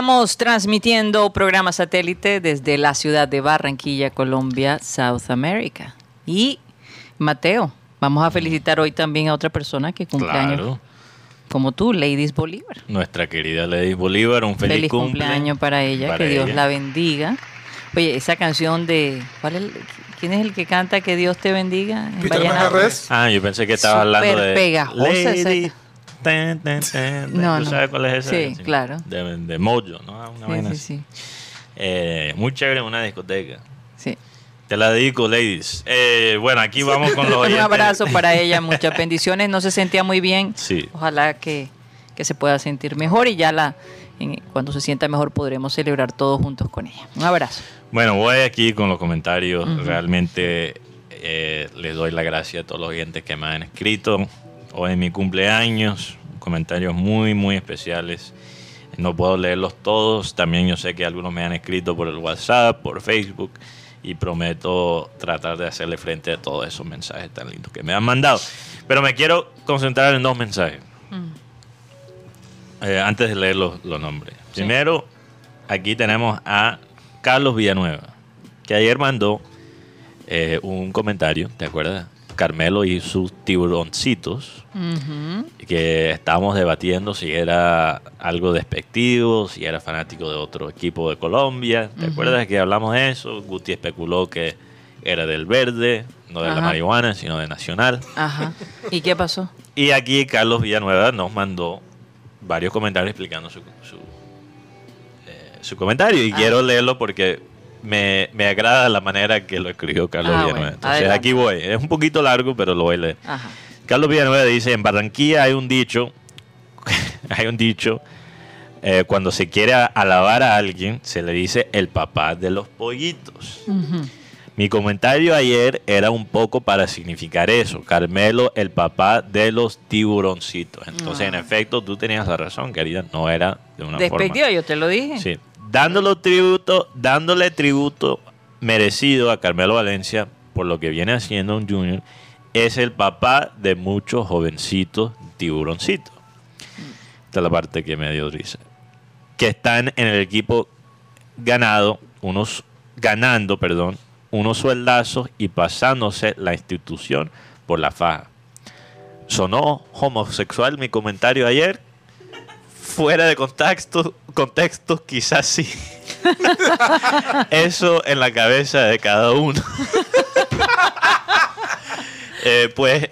Estamos transmitiendo programa satélite desde la ciudad de Barranquilla, Colombia, South America. Y Mateo, vamos a felicitar hoy también a otra persona que cumple años Claro. como tú, Ladies Bolívar. Nuestra querida Lady Bolívar, un feliz, Feliz, cumple cumpleaños para ella, para que Dios ella. la bendiga. Oye, esa canción de ¿cuál es el- ¿quién es el que canta que Dios te bendiga? En Peter. Ah, yo pensé que estaba Súper hablando de pegajosa esa- Lady. Ten, [laughs] ten, ten, No, ¿Tú no. sabes cuál es esa? Sí, claro. De, de Mojo, ¿no? Una Sí, vaina sí, así. sí, Eh, muy chévere en una discoteca. sí. Te la dedico, ladies. Eh, bueno, aquí vamos con los [laughs] Un oyentes. abrazo para ella, [laughs] muchas bendiciones. No se sentía muy bien. Sí. Ojalá que, que se pueda sentir mejor y ya la cuando se sienta mejor podremos celebrar todos juntos con ella. Un abrazo. Bueno, voy aquí con los comentarios. Ujú. Realmente eh, les doy la gracia a todos los oyentes que me han escrito. Hoy es mi cumpleaños. Comentarios muy, muy especiales. No puedo leerlos todos. También yo sé que algunos me han escrito por el WhatsApp, por Facebook. Y prometo tratar de hacerle frente a todos esos mensajes tan lindos que me han mandado. Pero me quiero concentrar en dos mensajes. Eh, antes de leer los, los nombres. Sí. Primero, aquí tenemos a Carlos Villanueva, que ayer mandó eh, un comentario, ¿te acuerdas? Carmelo y sus tiburoncitos, que estábamos debatiendo si era algo despectivo, si era fanático de otro equipo de Colombia. ¿Te acuerdas que hablamos de eso? Guti especuló que era del verde, no de la marihuana, sino de Nacional. Ajá. ¿Y qué pasó? Y aquí Carlos Villanueva nos mandó varios comentarios explicando su, su, eh, su comentario. Y Ah. quiero leerlo porque me, me agrada la manera que lo escribió Carlos Ah, Villanueva. bueno, Entonces adelante. aquí voy. Es un poquito largo, pero lo voy a leer. Ajá. Carlos Villanueva dice, en Barranquilla hay un dicho, [laughs] hay un dicho, eh, cuando se quiere alabar a alguien, se le dice el papá de los pollitos. Mi comentario ayer era un poco para significar eso. Carmelo, el papá de los tiburoncitos. Entonces, en Ah. efecto, tú tenías la razón, querida. No era de una Despectivo, forma. yo te lo dije. Sí. Dándole tributo, dándole tributo merecido a Carmelo Valencia por lo que viene haciendo un junior, es el papá de muchos jovencitos tiburoncitos. Esta es la parte que me dio risa. Que están en el equipo ganado, unos ganando, perdón, unos sueldazos y pasándose la institución por la faja. ¿Sonó homosexual mi comentario ayer? Fuera de contexto, contexto quizás sí. Eso en la cabeza de cada uno. Eh, pues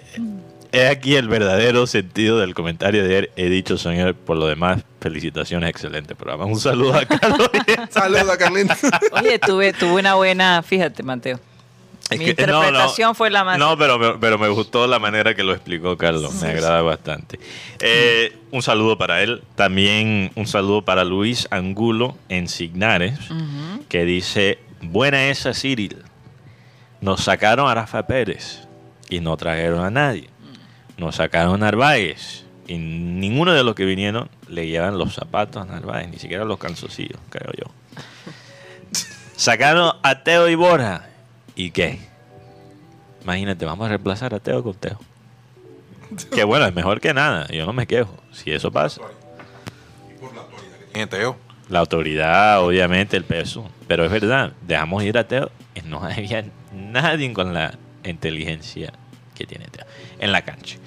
es aquí el verdadero sentido del comentario de ayer. He dicho, señor, por lo demás, felicitaciones, excelente programa. Un saludo a Carlos. [laughs] Saludos, Carlito. Oye, tuve, tuve una buena, fíjate, Mateo. Es Mi que- no, no. interpretación fue la más... No, pero me, pero me gustó la manera que lo explicó Carlos. Me agrada bastante. Eh, un saludo para él. También un saludo para Luis Angulo en Signares, que dice: Buena esa, Cyril. Nos sacaron a Rafa Pérez y no trajeron a nadie. Nos sacaron a Narváez y ninguno de los que vinieron le llevan los zapatos a Narváez, ni siquiera los calzoncillos, creo yo. [laughs] Sacaron a Teo y Borja. ¿Y qué? Imagínate, vamos a reemplazar a Teo con Teo. [laughs] Que bueno, es mejor que nada. Yo no me quejo. Si eso pasa. Tiene Teo. La autoridad, obviamente, el peso. Pero es verdad, dejamos ir a Teo y no había [laughs] nadie con la inteligencia que tiene Teo en la cancha.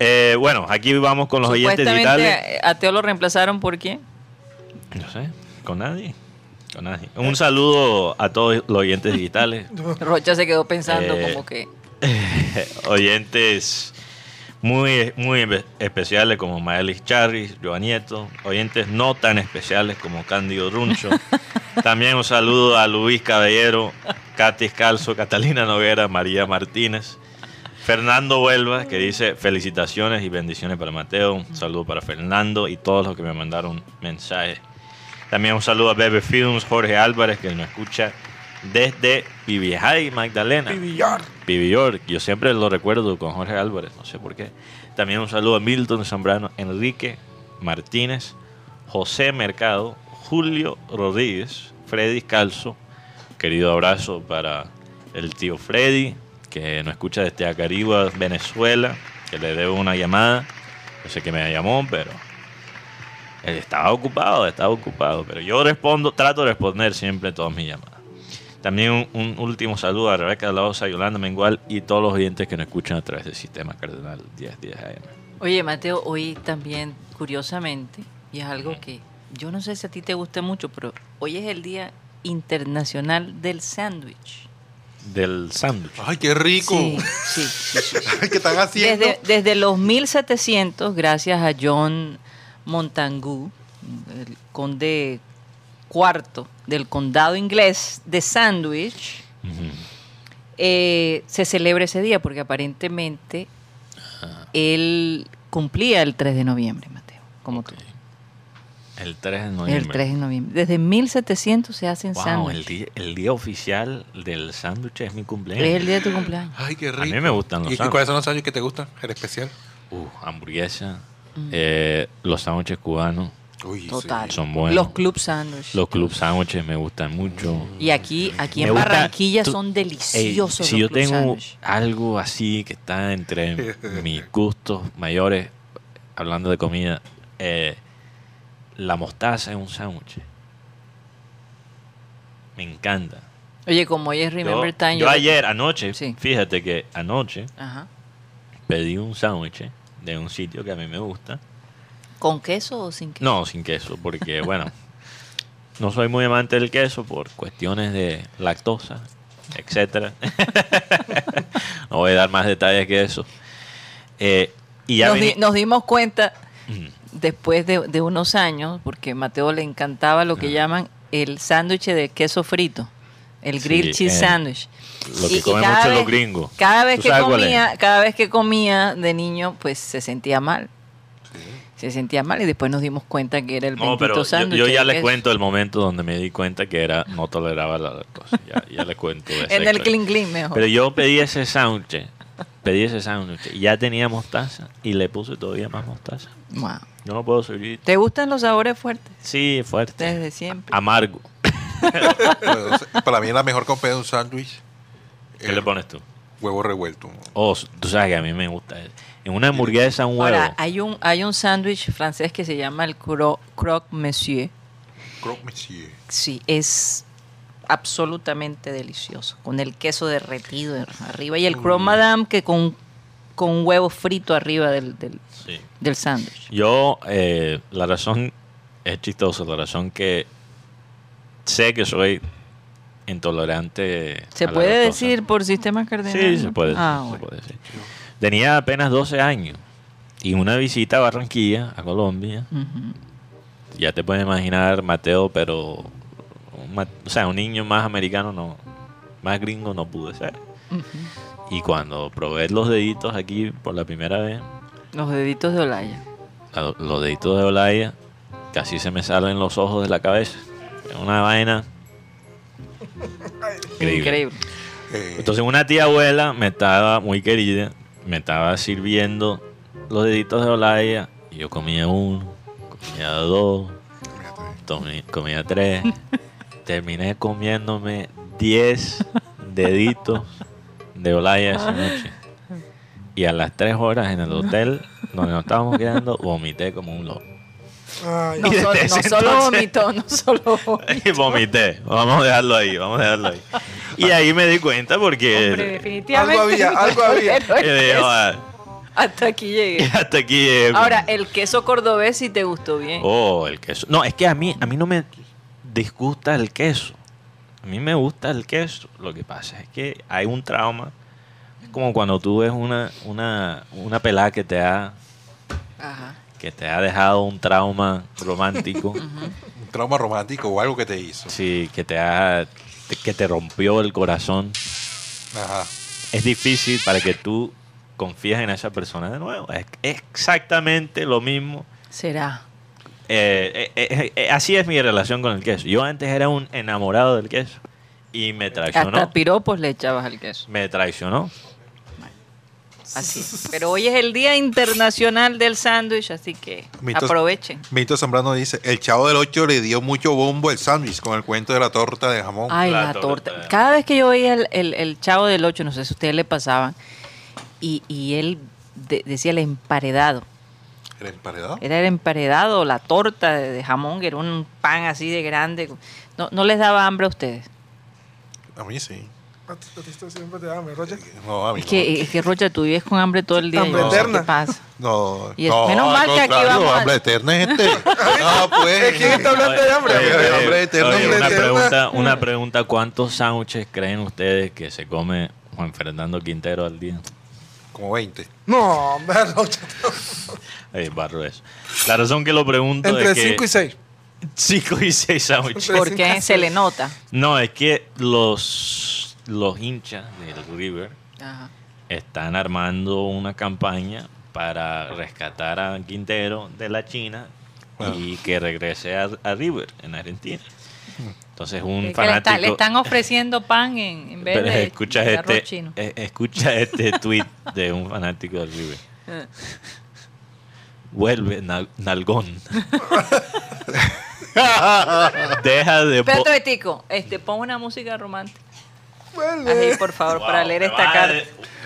Eh, bueno, aquí vamos con los oyentes digitales. a Teo lo reemplazaron por quién? No sé, con nadie. Con. Un saludo a todos los oyentes digitales. [laughs] Rocha se quedó pensando Eh, como que... [laughs] oyentes muy, muy espe- especiales como Maelis Charris, Joan Nieto, oyentes no tan especiales como Cándido Runcho. [laughs] También un saludo a Luis Caballero, Katy Calzo, Catalina Noguera, María Martínez, Fernando Huelva, que dice felicitaciones y bendiciones para Mateo. Un saludo para Fernando y todos los que me mandaron mensajes. También un saludo a Bebe Films, Jorge Álvarez, que nos escucha desde Pibijay, Magdalena. Pivillar. Pibillor, yo siempre lo recuerdo con Jorge Álvarez, no sé por qué. También un saludo a Milton Zambrano, Enrique Martínez, José Mercado, Julio Rodríguez, Freddy Calzo. Querido abrazo para el tío Freddy, que nos escucha desde Acarigua, Venezuela, que le debo una llamada. No sé que me llamó, pero estaba ocupado, estaba ocupado. Pero yo respondo, trato de responder siempre todas mis llamadas. También un, un último saludo a Rebeca de la Osa, Yolanda Mengual y todos los oyentes que nos escuchan a través del sistema Cardenal 1010 AM. Oye, Mateo, hoy también, curiosamente, y es algo que yo no sé si a ti te guste mucho, pero hoy es el Día Internacional del Sándwich. Del sándwich. Ay, qué rico. Sí, sí, sí, sí. [laughs] Ay, ¿Qué están haciendo? Desde, desde los 1700, gracias a John Montagu, el conde cuarto del condado inglés de Sandwich, Ujú. eh, se celebra ese día porque aparentemente él cumplía el 3 de noviembre, Mateo, como tú. El 3 de noviembre. El 3 de noviembre. Desde 1700 se hacen Wow, el sándwiches. día, el día oficial del sándwich es mi cumpleaños. Es el día de tu cumpleaños. Ay, qué A rico. mí me gustan los ¿Y, y sándwiches. cuáles son los sándwiches que te gustan? El especial. Uh, hamburguesa, Mm. eh, los sándwiches cubanos Uy, Total. son buenos. Los club sándwiches. Los club sándwiches me gustan mucho. Y aquí, aquí Me en gusta- Barranquilla tú- son Ey, deliciosos si los yo club tengo algo así que está entre [laughs] mis gustos mayores, hablando de comida, eh, la mostaza en un sándwich. Me encanta. Oye, como hoy es Remember yo, Time. yo ayer, anoche, Sí. fíjate que anoche Ajá. pedí un sándwich de un sitio que a mí me gusta. ¿Con queso o sin queso? No, sin queso, porque bueno, no soy muy amante del queso por cuestiones de lactosa, etcétera. [laughs] no voy a dar más detalles que eso. Eh, y ya nos, di- nos dimos cuenta después de, de unos años, porque a Mateo le encantaba lo que llaman el sándwich de queso frito, el Sí, grilled cheese eh, sandwich. lo que Y- y comen cada mucho los gringos. Cada vez ¿Tú que comía, cada vez que comía de niño, pues se sentía mal. Se sentía mal y después nos dimos cuenta que era el No, pero bendito yo, sándwich. yo ya queso. cuento el momento donde me di cuenta que era no toleraba la lactosa. Ya, ya les cuento. [laughs] En el historia. clean clean mejor. Pero yo pedí ese sándwich, pedí ese sándwich y ya tenía mostaza y le puse todavía más mostaza. Wow. Yo no puedo seguir. ¿Te gustan los sabores fuertes? Sí, fuerte. Desde siempre. Amargo. Para mí la mejor comida de un sándwich. ¿Qué eh, le pones tú? Huevo revuelto. Oh, tú sabes que a mí me gusta. En una hamburguesa, un huevo. Ahora, hay un, hay un sándwich francés que se llama el cro- croque monsieur. Croque monsieur. Sí, es absolutamente delicioso. Con el queso derretido arriba y el croque madame que con, con un huevo frito arriba del, del, Sí. del sándwich. Yo, eh, la razón es chistoso, la razón que sé que soy intolerante. ¿Se a puede decir por sistema cardenal? Sí, se puede, Ah, se bueno. puede decir. Tenía apenas 12 años y una visita a Barranquilla, a Colombia. Ya te puedes imaginar Mateo, pero un o sea, un niño más americano no, más gringo no pude ser. Y cuando probé los deditos aquí por la primera vez, Los deditos de Olaya. la- los deditos de Olaya, casi se me salen los ojos de la cabeza. Una vaina increíble. Increíble. Eh, Entonces una tía abuela me estaba muy querida, me estaba sirviendo los deditos de Olaya y yo comía uno, comía dos, tomi- comía tres, [laughs] terminé comiéndome 10 deditos de Olaya esa noche. Y a las 3 horas en el hotel donde nos estábamos quedando, vomité como un loco. Ay, No, solo, no vomitó, no solo vomitó. [laughs] Y vomité. Vamos a dejarlo ahí, vamos a dejarlo ahí. Y ahí me di cuenta porque... Hombre, definitivamente. Algo había, [laughs] algo había. Pero el Yo dije, queso- "Ah, Hasta aquí llegué. [laughs] hasta aquí llegué". Ahora, el queso cordobés sí te gustó bien. Oh, el queso. No, es que a mí, a mí no me disgusta el queso. A mí me gusta el queso. Lo que pasa es que hay un trauma. Es como cuando tú ves una, una, una pelada que te ha Ajá. Que te ha dejado un trauma romántico. [laughs] un trauma romántico o algo que te hizo. sí, que te ha que te rompió el corazón. Ajá. Es difícil para que tú confíes en esa persona de nuevo. Es exactamente lo mismo Será. Eh, eh, eh, eh, así es mi relación con el queso. Yo antes era un enamorado del queso y me traicionó. Hasta piropos le echabas al queso. Me traicionó. Así. es. Pero hoy es el Día Internacional del Sándwich, así que aprovechen. Mito Zambrano dice, el chavo del 8 le dio mucho bombo el sándwich con el cuento de la torta de jamón. Ay, La la, torta. torta. Cada vez que yo veía el, el- el chavo del 8, no sé si a ustedes le pasaban, y, y él de- decía el emparedado. ¿El emparedado? Era el emparedado, la torta de, de jamón, que era un pan así de grande. No, ¿No les daba hambre a ustedes? A mí sí. Siempre te da hambre. No, a mí Es que, es que Rocha, tú vives con hambre todo el día. Hambre eterna. ¿Qué pasa? no. No, Y es- no, menos al mal que aquí vamos a- hambre eterna es este. [laughs] No, pues. ¿Quién está hablando de hambre? Oye, oye, Hambre eterna, oye, una, pregunta, una pregunta, ¿cuántos sándwiches creen ustedes que se come Juan Fernando Quintero al día? Como 20. No, hombre, [laughs] Roger. Eh, barro eso. La razón que lo pregunto Entre es que 5 y 6. 5 [laughs] y 6 sándwiches. Entre Porque cinco y se le nota. No, es que los, los hinchas del River Ajá. están armando una campaña para rescatar a Quintero de la China y que regrese a, a River en Argentina. Entonces un le, fanático... está- le están ofreciendo pan en, en vez Pero de, escucha de arroz este, chino. eh, escucha este [laughs] tweet de un fanático del River. [laughs] Vuelve, nal- nalgón. [laughs] Deja de... Un momentico, este, pon una música romántica. Vuelve. Ahí, por favor, Wow, para leer me esta vas a- carta.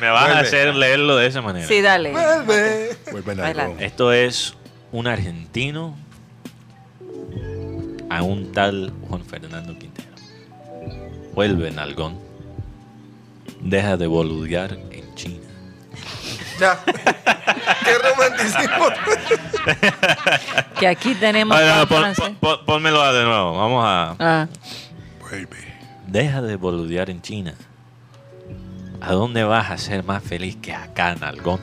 Me vas a Vuelve. hacer leerlo de esa manera. Sí, dale. Vuelve. Adelante. Esto es un argentino a un tal Juan Fernando Quintero. Vuelve, nalgón. Deja de boludear en China. Ya. Qué romanticismo. Que aquí tenemos Ay, no, pan pon- francés. pon- pon- pónmelo de nuevo. Vamos a... Ah, Vuelve. Deja de boludear en China. ¿A dónde vas a ser más feliz que acá, Nalgón?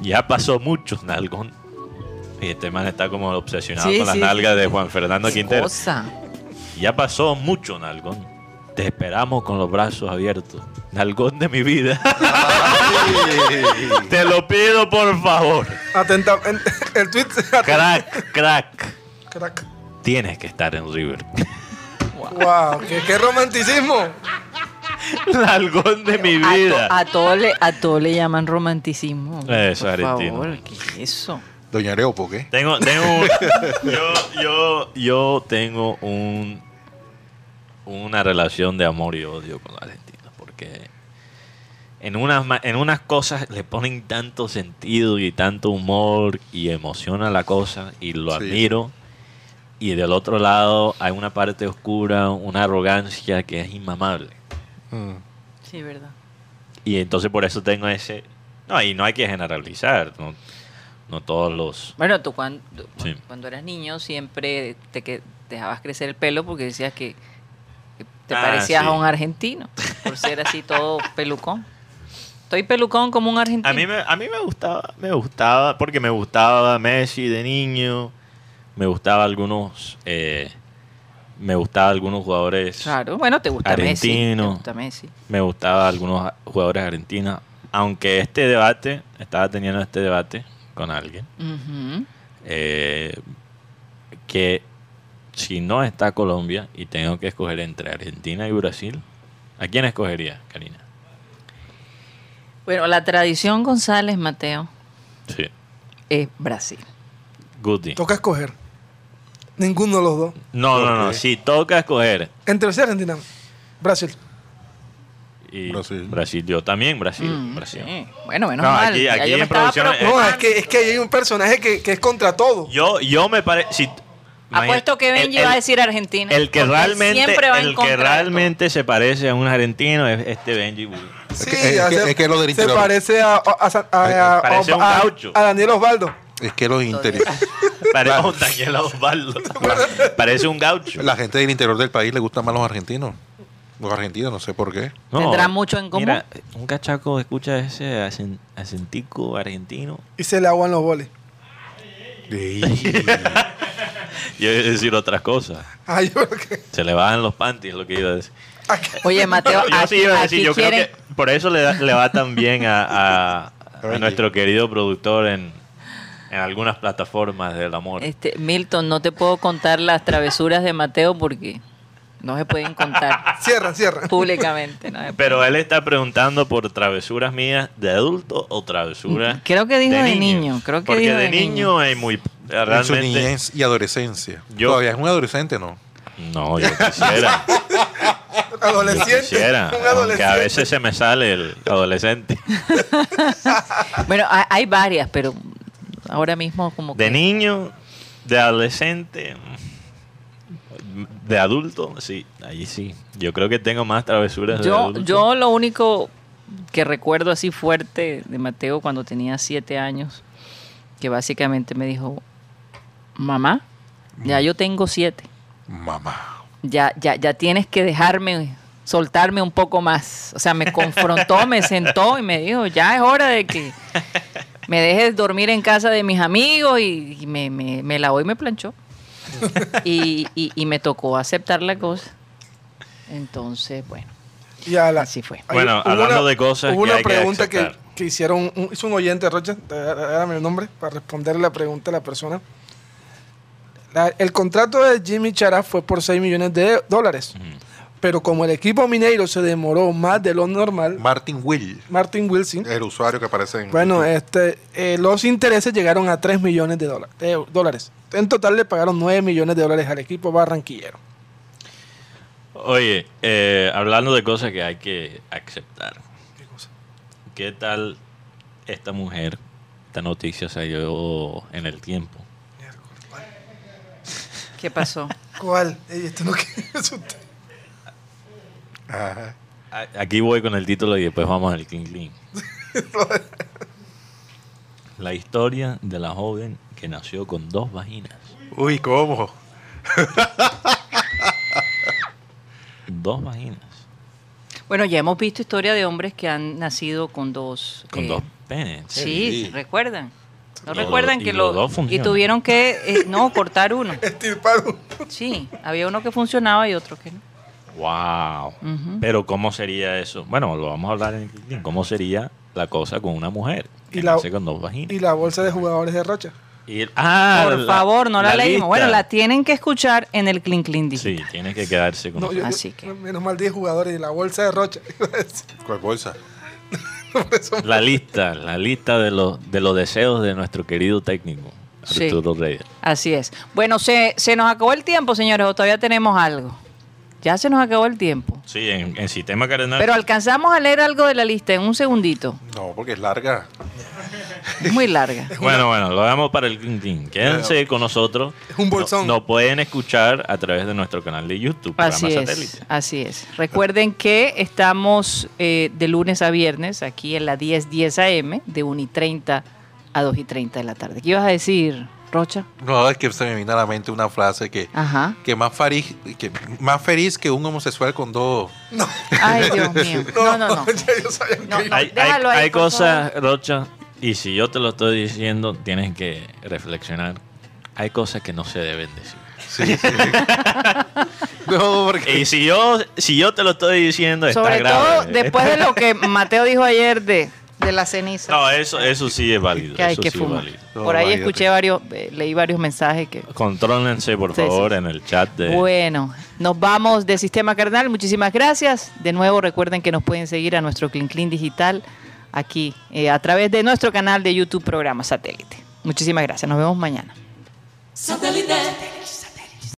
ya pasó mucho, Nalgón. Y este man está como obsesionado Sí, con las sí, nalgas de Juan Fernando Quintero. cosa. Ya pasó mucho, Nalgón. Te esperamos con los brazos abiertos. Nalgón de mi vida. [laughs] Te lo pido, por favor. Atentamente. El tweet. Crack, crack. Crack. Tienes que estar en River. Wow, qué, qué romanticismo. [laughs] Nalgón de mi A, to- vida. a todo le, a todo le llaman romanticismo. Eso, por argentino. favor, ¿qué es eso? Doña Areopo, ¿qué? Tengo, tengo un- [laughs] yo, yo, yo tengo un, una relación de amor y odio con los argentinos, porque en unas, ma- en unas cosas le ponen tanto sentido y tanto humor y emoción a la cosa y lo Sí. admiro. Y del otro lado hay una parte oscura, una arrogancia que es inmamable. Mm. Sí, verdad. Y entonces por eso tengo ese... No, y no hay que generalizar, no, no todos los... Bueno, tú cuando, Sí. cuando eras niño siempre te que dejabas crecer el pelo porque decías que, que te Ah, parecías sí. a un argentino por ser así todo pelucón. Estoy pelucón como un argentino. A mí me, a mí me gustaba, me gustaba, porque me gustaba Messi de niño, me gustaba algunos, eh, me gustaba algunos jugadores, Claro, bueno, te gusta Messi. Te gusta Messi. me gustaba algunos jugadores argentinos, aunque este debate, estaba teniendo este debate con alguien, eh, que si no está Colombia y tengo que escoger entre Argentina y Brasil, ¿a quién escogería, Karina? Bueno, la tradición González Mateo Sí, es Brasil. Guti. Toca escoger. Ninguno de los dos. No, no, no, si toca escoger Entre Brasil y Argentina. Brasil. Y Brasil. Brasil. yo también, Brasil. Mm, Brasil. sí. Bueno, menos No, mal. aquí- en producción, preocupando. No, es que, es que hay un personaje que, que es contra todo. Yo, yo me parece. Si, Apuesto que Benji el- va a decir Argentina. El que realmente, siempre va en el que realmente se parece a un argentino es este Benji Bull. Sí, que- es que- hace- es que lo del se parece a, a, a- a- a Daniel Osvaldo. Es que los interiores. [laughs] Parece un Daniel Osvaldo. [laughs] parece un gaucho. La gente del interior del país le gustan más los argentinos. Los argentinos, no sé por qué. No, ¿Tendrán mucho en común? Mira, un cachaco escucha ese acen- acentico argentino. Y se le aguan los boles. [laughs] Yo iba a decir otras cosas. Ay, Se le bajan los panties, lo que iba a decir. Oye, Mateo, Yo sí aquí, iba a decir, aquí yo creo que por eso le, da- le va tan bien a, a- a nuestro querido productor en, en algunas plataformas del amor. Este, Milton, no te puedo contar las travesuras de Mateo porque no se pueden contar [laughs] Cierran, cierran. públicamente. ¿no? Pero él está preguntando por travesuras mías de adulto o travesuras. Creo que dijo de niño, creo que Porque dijo de de niño hay muy. En su Realmente. niñez y adolescencia. Yo- Todavía es un adolescente, ¿no? No, yo quisiera. [laughs] yo Adolescente. quisiera. Un adolescente. a veces se me sale el adolescente. [laughs] Bueno, hay varias, pero ahora mismo como De que... niño, de adolescente, de adulto, sí, ahí sí. Yo creo que tengo más travesuras de Yo, adulto. yo lo único que recuerdo así fuerte de Mateo cuando tenía siete años, que básicamente me dijo, mamá, ya yo tengo siete, Mamá. ya, ya, ya tienes que dejarme, soltarme un poco más. O sea, me confrontó, me sentó y me dijo, ya es hora de que me dejes dormir en casa de mis amigos y, y me, me, me lavó y me planchó. [laughs] Y, y, y me tocó aceptar la cosa. Entonces, bueno, Y a la- así fue. Bueno, hubo hablando de cosas Hubo que una hay pregunta que, que hicieron, un, hizo un oyente, Rocha, dame el nombre para responderle la pregunta a la persona. La- el contrato de Jimmy Chara fue por 6 millones de dólares. Pero como el equipo mineiro se demoró más de lo normal, Martin Will, Martin Wilson, el usuario que aparece en. bueno, este, eh, los intereses llegaron a 3 millones de, dólar- de dólares. En total le pagaron 9 millones de dólares al equipo barranquillero. Oye, eh, hablando de cosas que hay que aceptar. ¿Qué tal esta mujer? Esta noticia salió en el tiempo. ¿Qué pasó? ¿Cuál? Ey, esto no [laughs] quiere asustar. Ajá. Aquí voy con el título y después vamos al clean clean. [laughs] La historia de la joven que nació con dos vaginas. Uy, ¿cómo? Dos vaginas. Bueno, ya hemos visto historia de hombres que han nacido con dos. Con eh, dos penes. Sí, ¿recuerdan? ¿No recuerdan dos- que lo los dos y tuvieron que eh, no cortar uno? [laughs] Estirparon. Sí, había uno que funcionaba y otro que no. Wow. Pero ¿cómo sería eso? Bueno, lo vamos a hablar en el. ¿Cómo sería la cosa con una mujer Y la- con dos? Y la bolsa de jugadores de Rocha. Y el- ah, Por favor, no la, leímos. lista. Bueno, la tienen que escuchar en el Clean Clean Digital. Sí, tiene que quedarse con No, yo- yo- Así que- Menos mal 10 jugadores y la bolsa de Rocha. [laughs] ¿Cuál bolsa? [laughs] la lista, la lista de los de los deseos de nuestro querido técnico Sí. Arturo Reyes. Así es. Bueno, se, se nos acabó el tiempo, señores, o todavía tenemos algo. Ya se nos acabó el tiempo. Sí, en, en sistema cardenal. Pero alcanzamos a leer algo de la lista en un segundito. No, porque es larga. Muy larga. [laughs] Bueno, bueno, lo damos para el. Quédense con nosotros. Es un bolsón. Nos pueden escuchar a través de nuestro canal de YouTube, programa Así es, satélite. así es. Recuerden que estamos eh, de lunes a viernes aquí en la 1010 AM, de 1 y 30 a 2 y 30 de la tarde. ¿Qué ibas a decir, Rocha? No, es que se me vino a la mente una frase que, Ajá. que más feliz que más feliz que un homosexual con dos. [laughs] Ay, Dios [laughs] mío. No, no, no. [laughs] Ya yo sabía que No, no, Hay, hay- déjalo ahí, hay por cosas, Rocha, y si yo te lo estoy diciendo, tienes que reflexionar. Hay cosas que no se deben decir. Sí, sí. no, porque Y si yo, si yo te lo estoy diciendo, está Sobre grave. todo después de lo que Mateo dijo ayer de, de la ceniza. No, eso, eso sí es válido. que hay eso que sí es fumar. válido. No, Por ahí escuché varios, eh, leí varios mensajes que Contrólense, por Sí, favor, sí. en el chat de... Bueno, nos vamos de Sistema Carnal. Muchísimas gracias. De nuevo, recuerden que nos pueden seguir a nuestro Clean Clean Digital aquí eh, a través de nuestro canal de YouTube Programa Satélite. Muchísimas gracias. Nos vemos mañana. Satellite.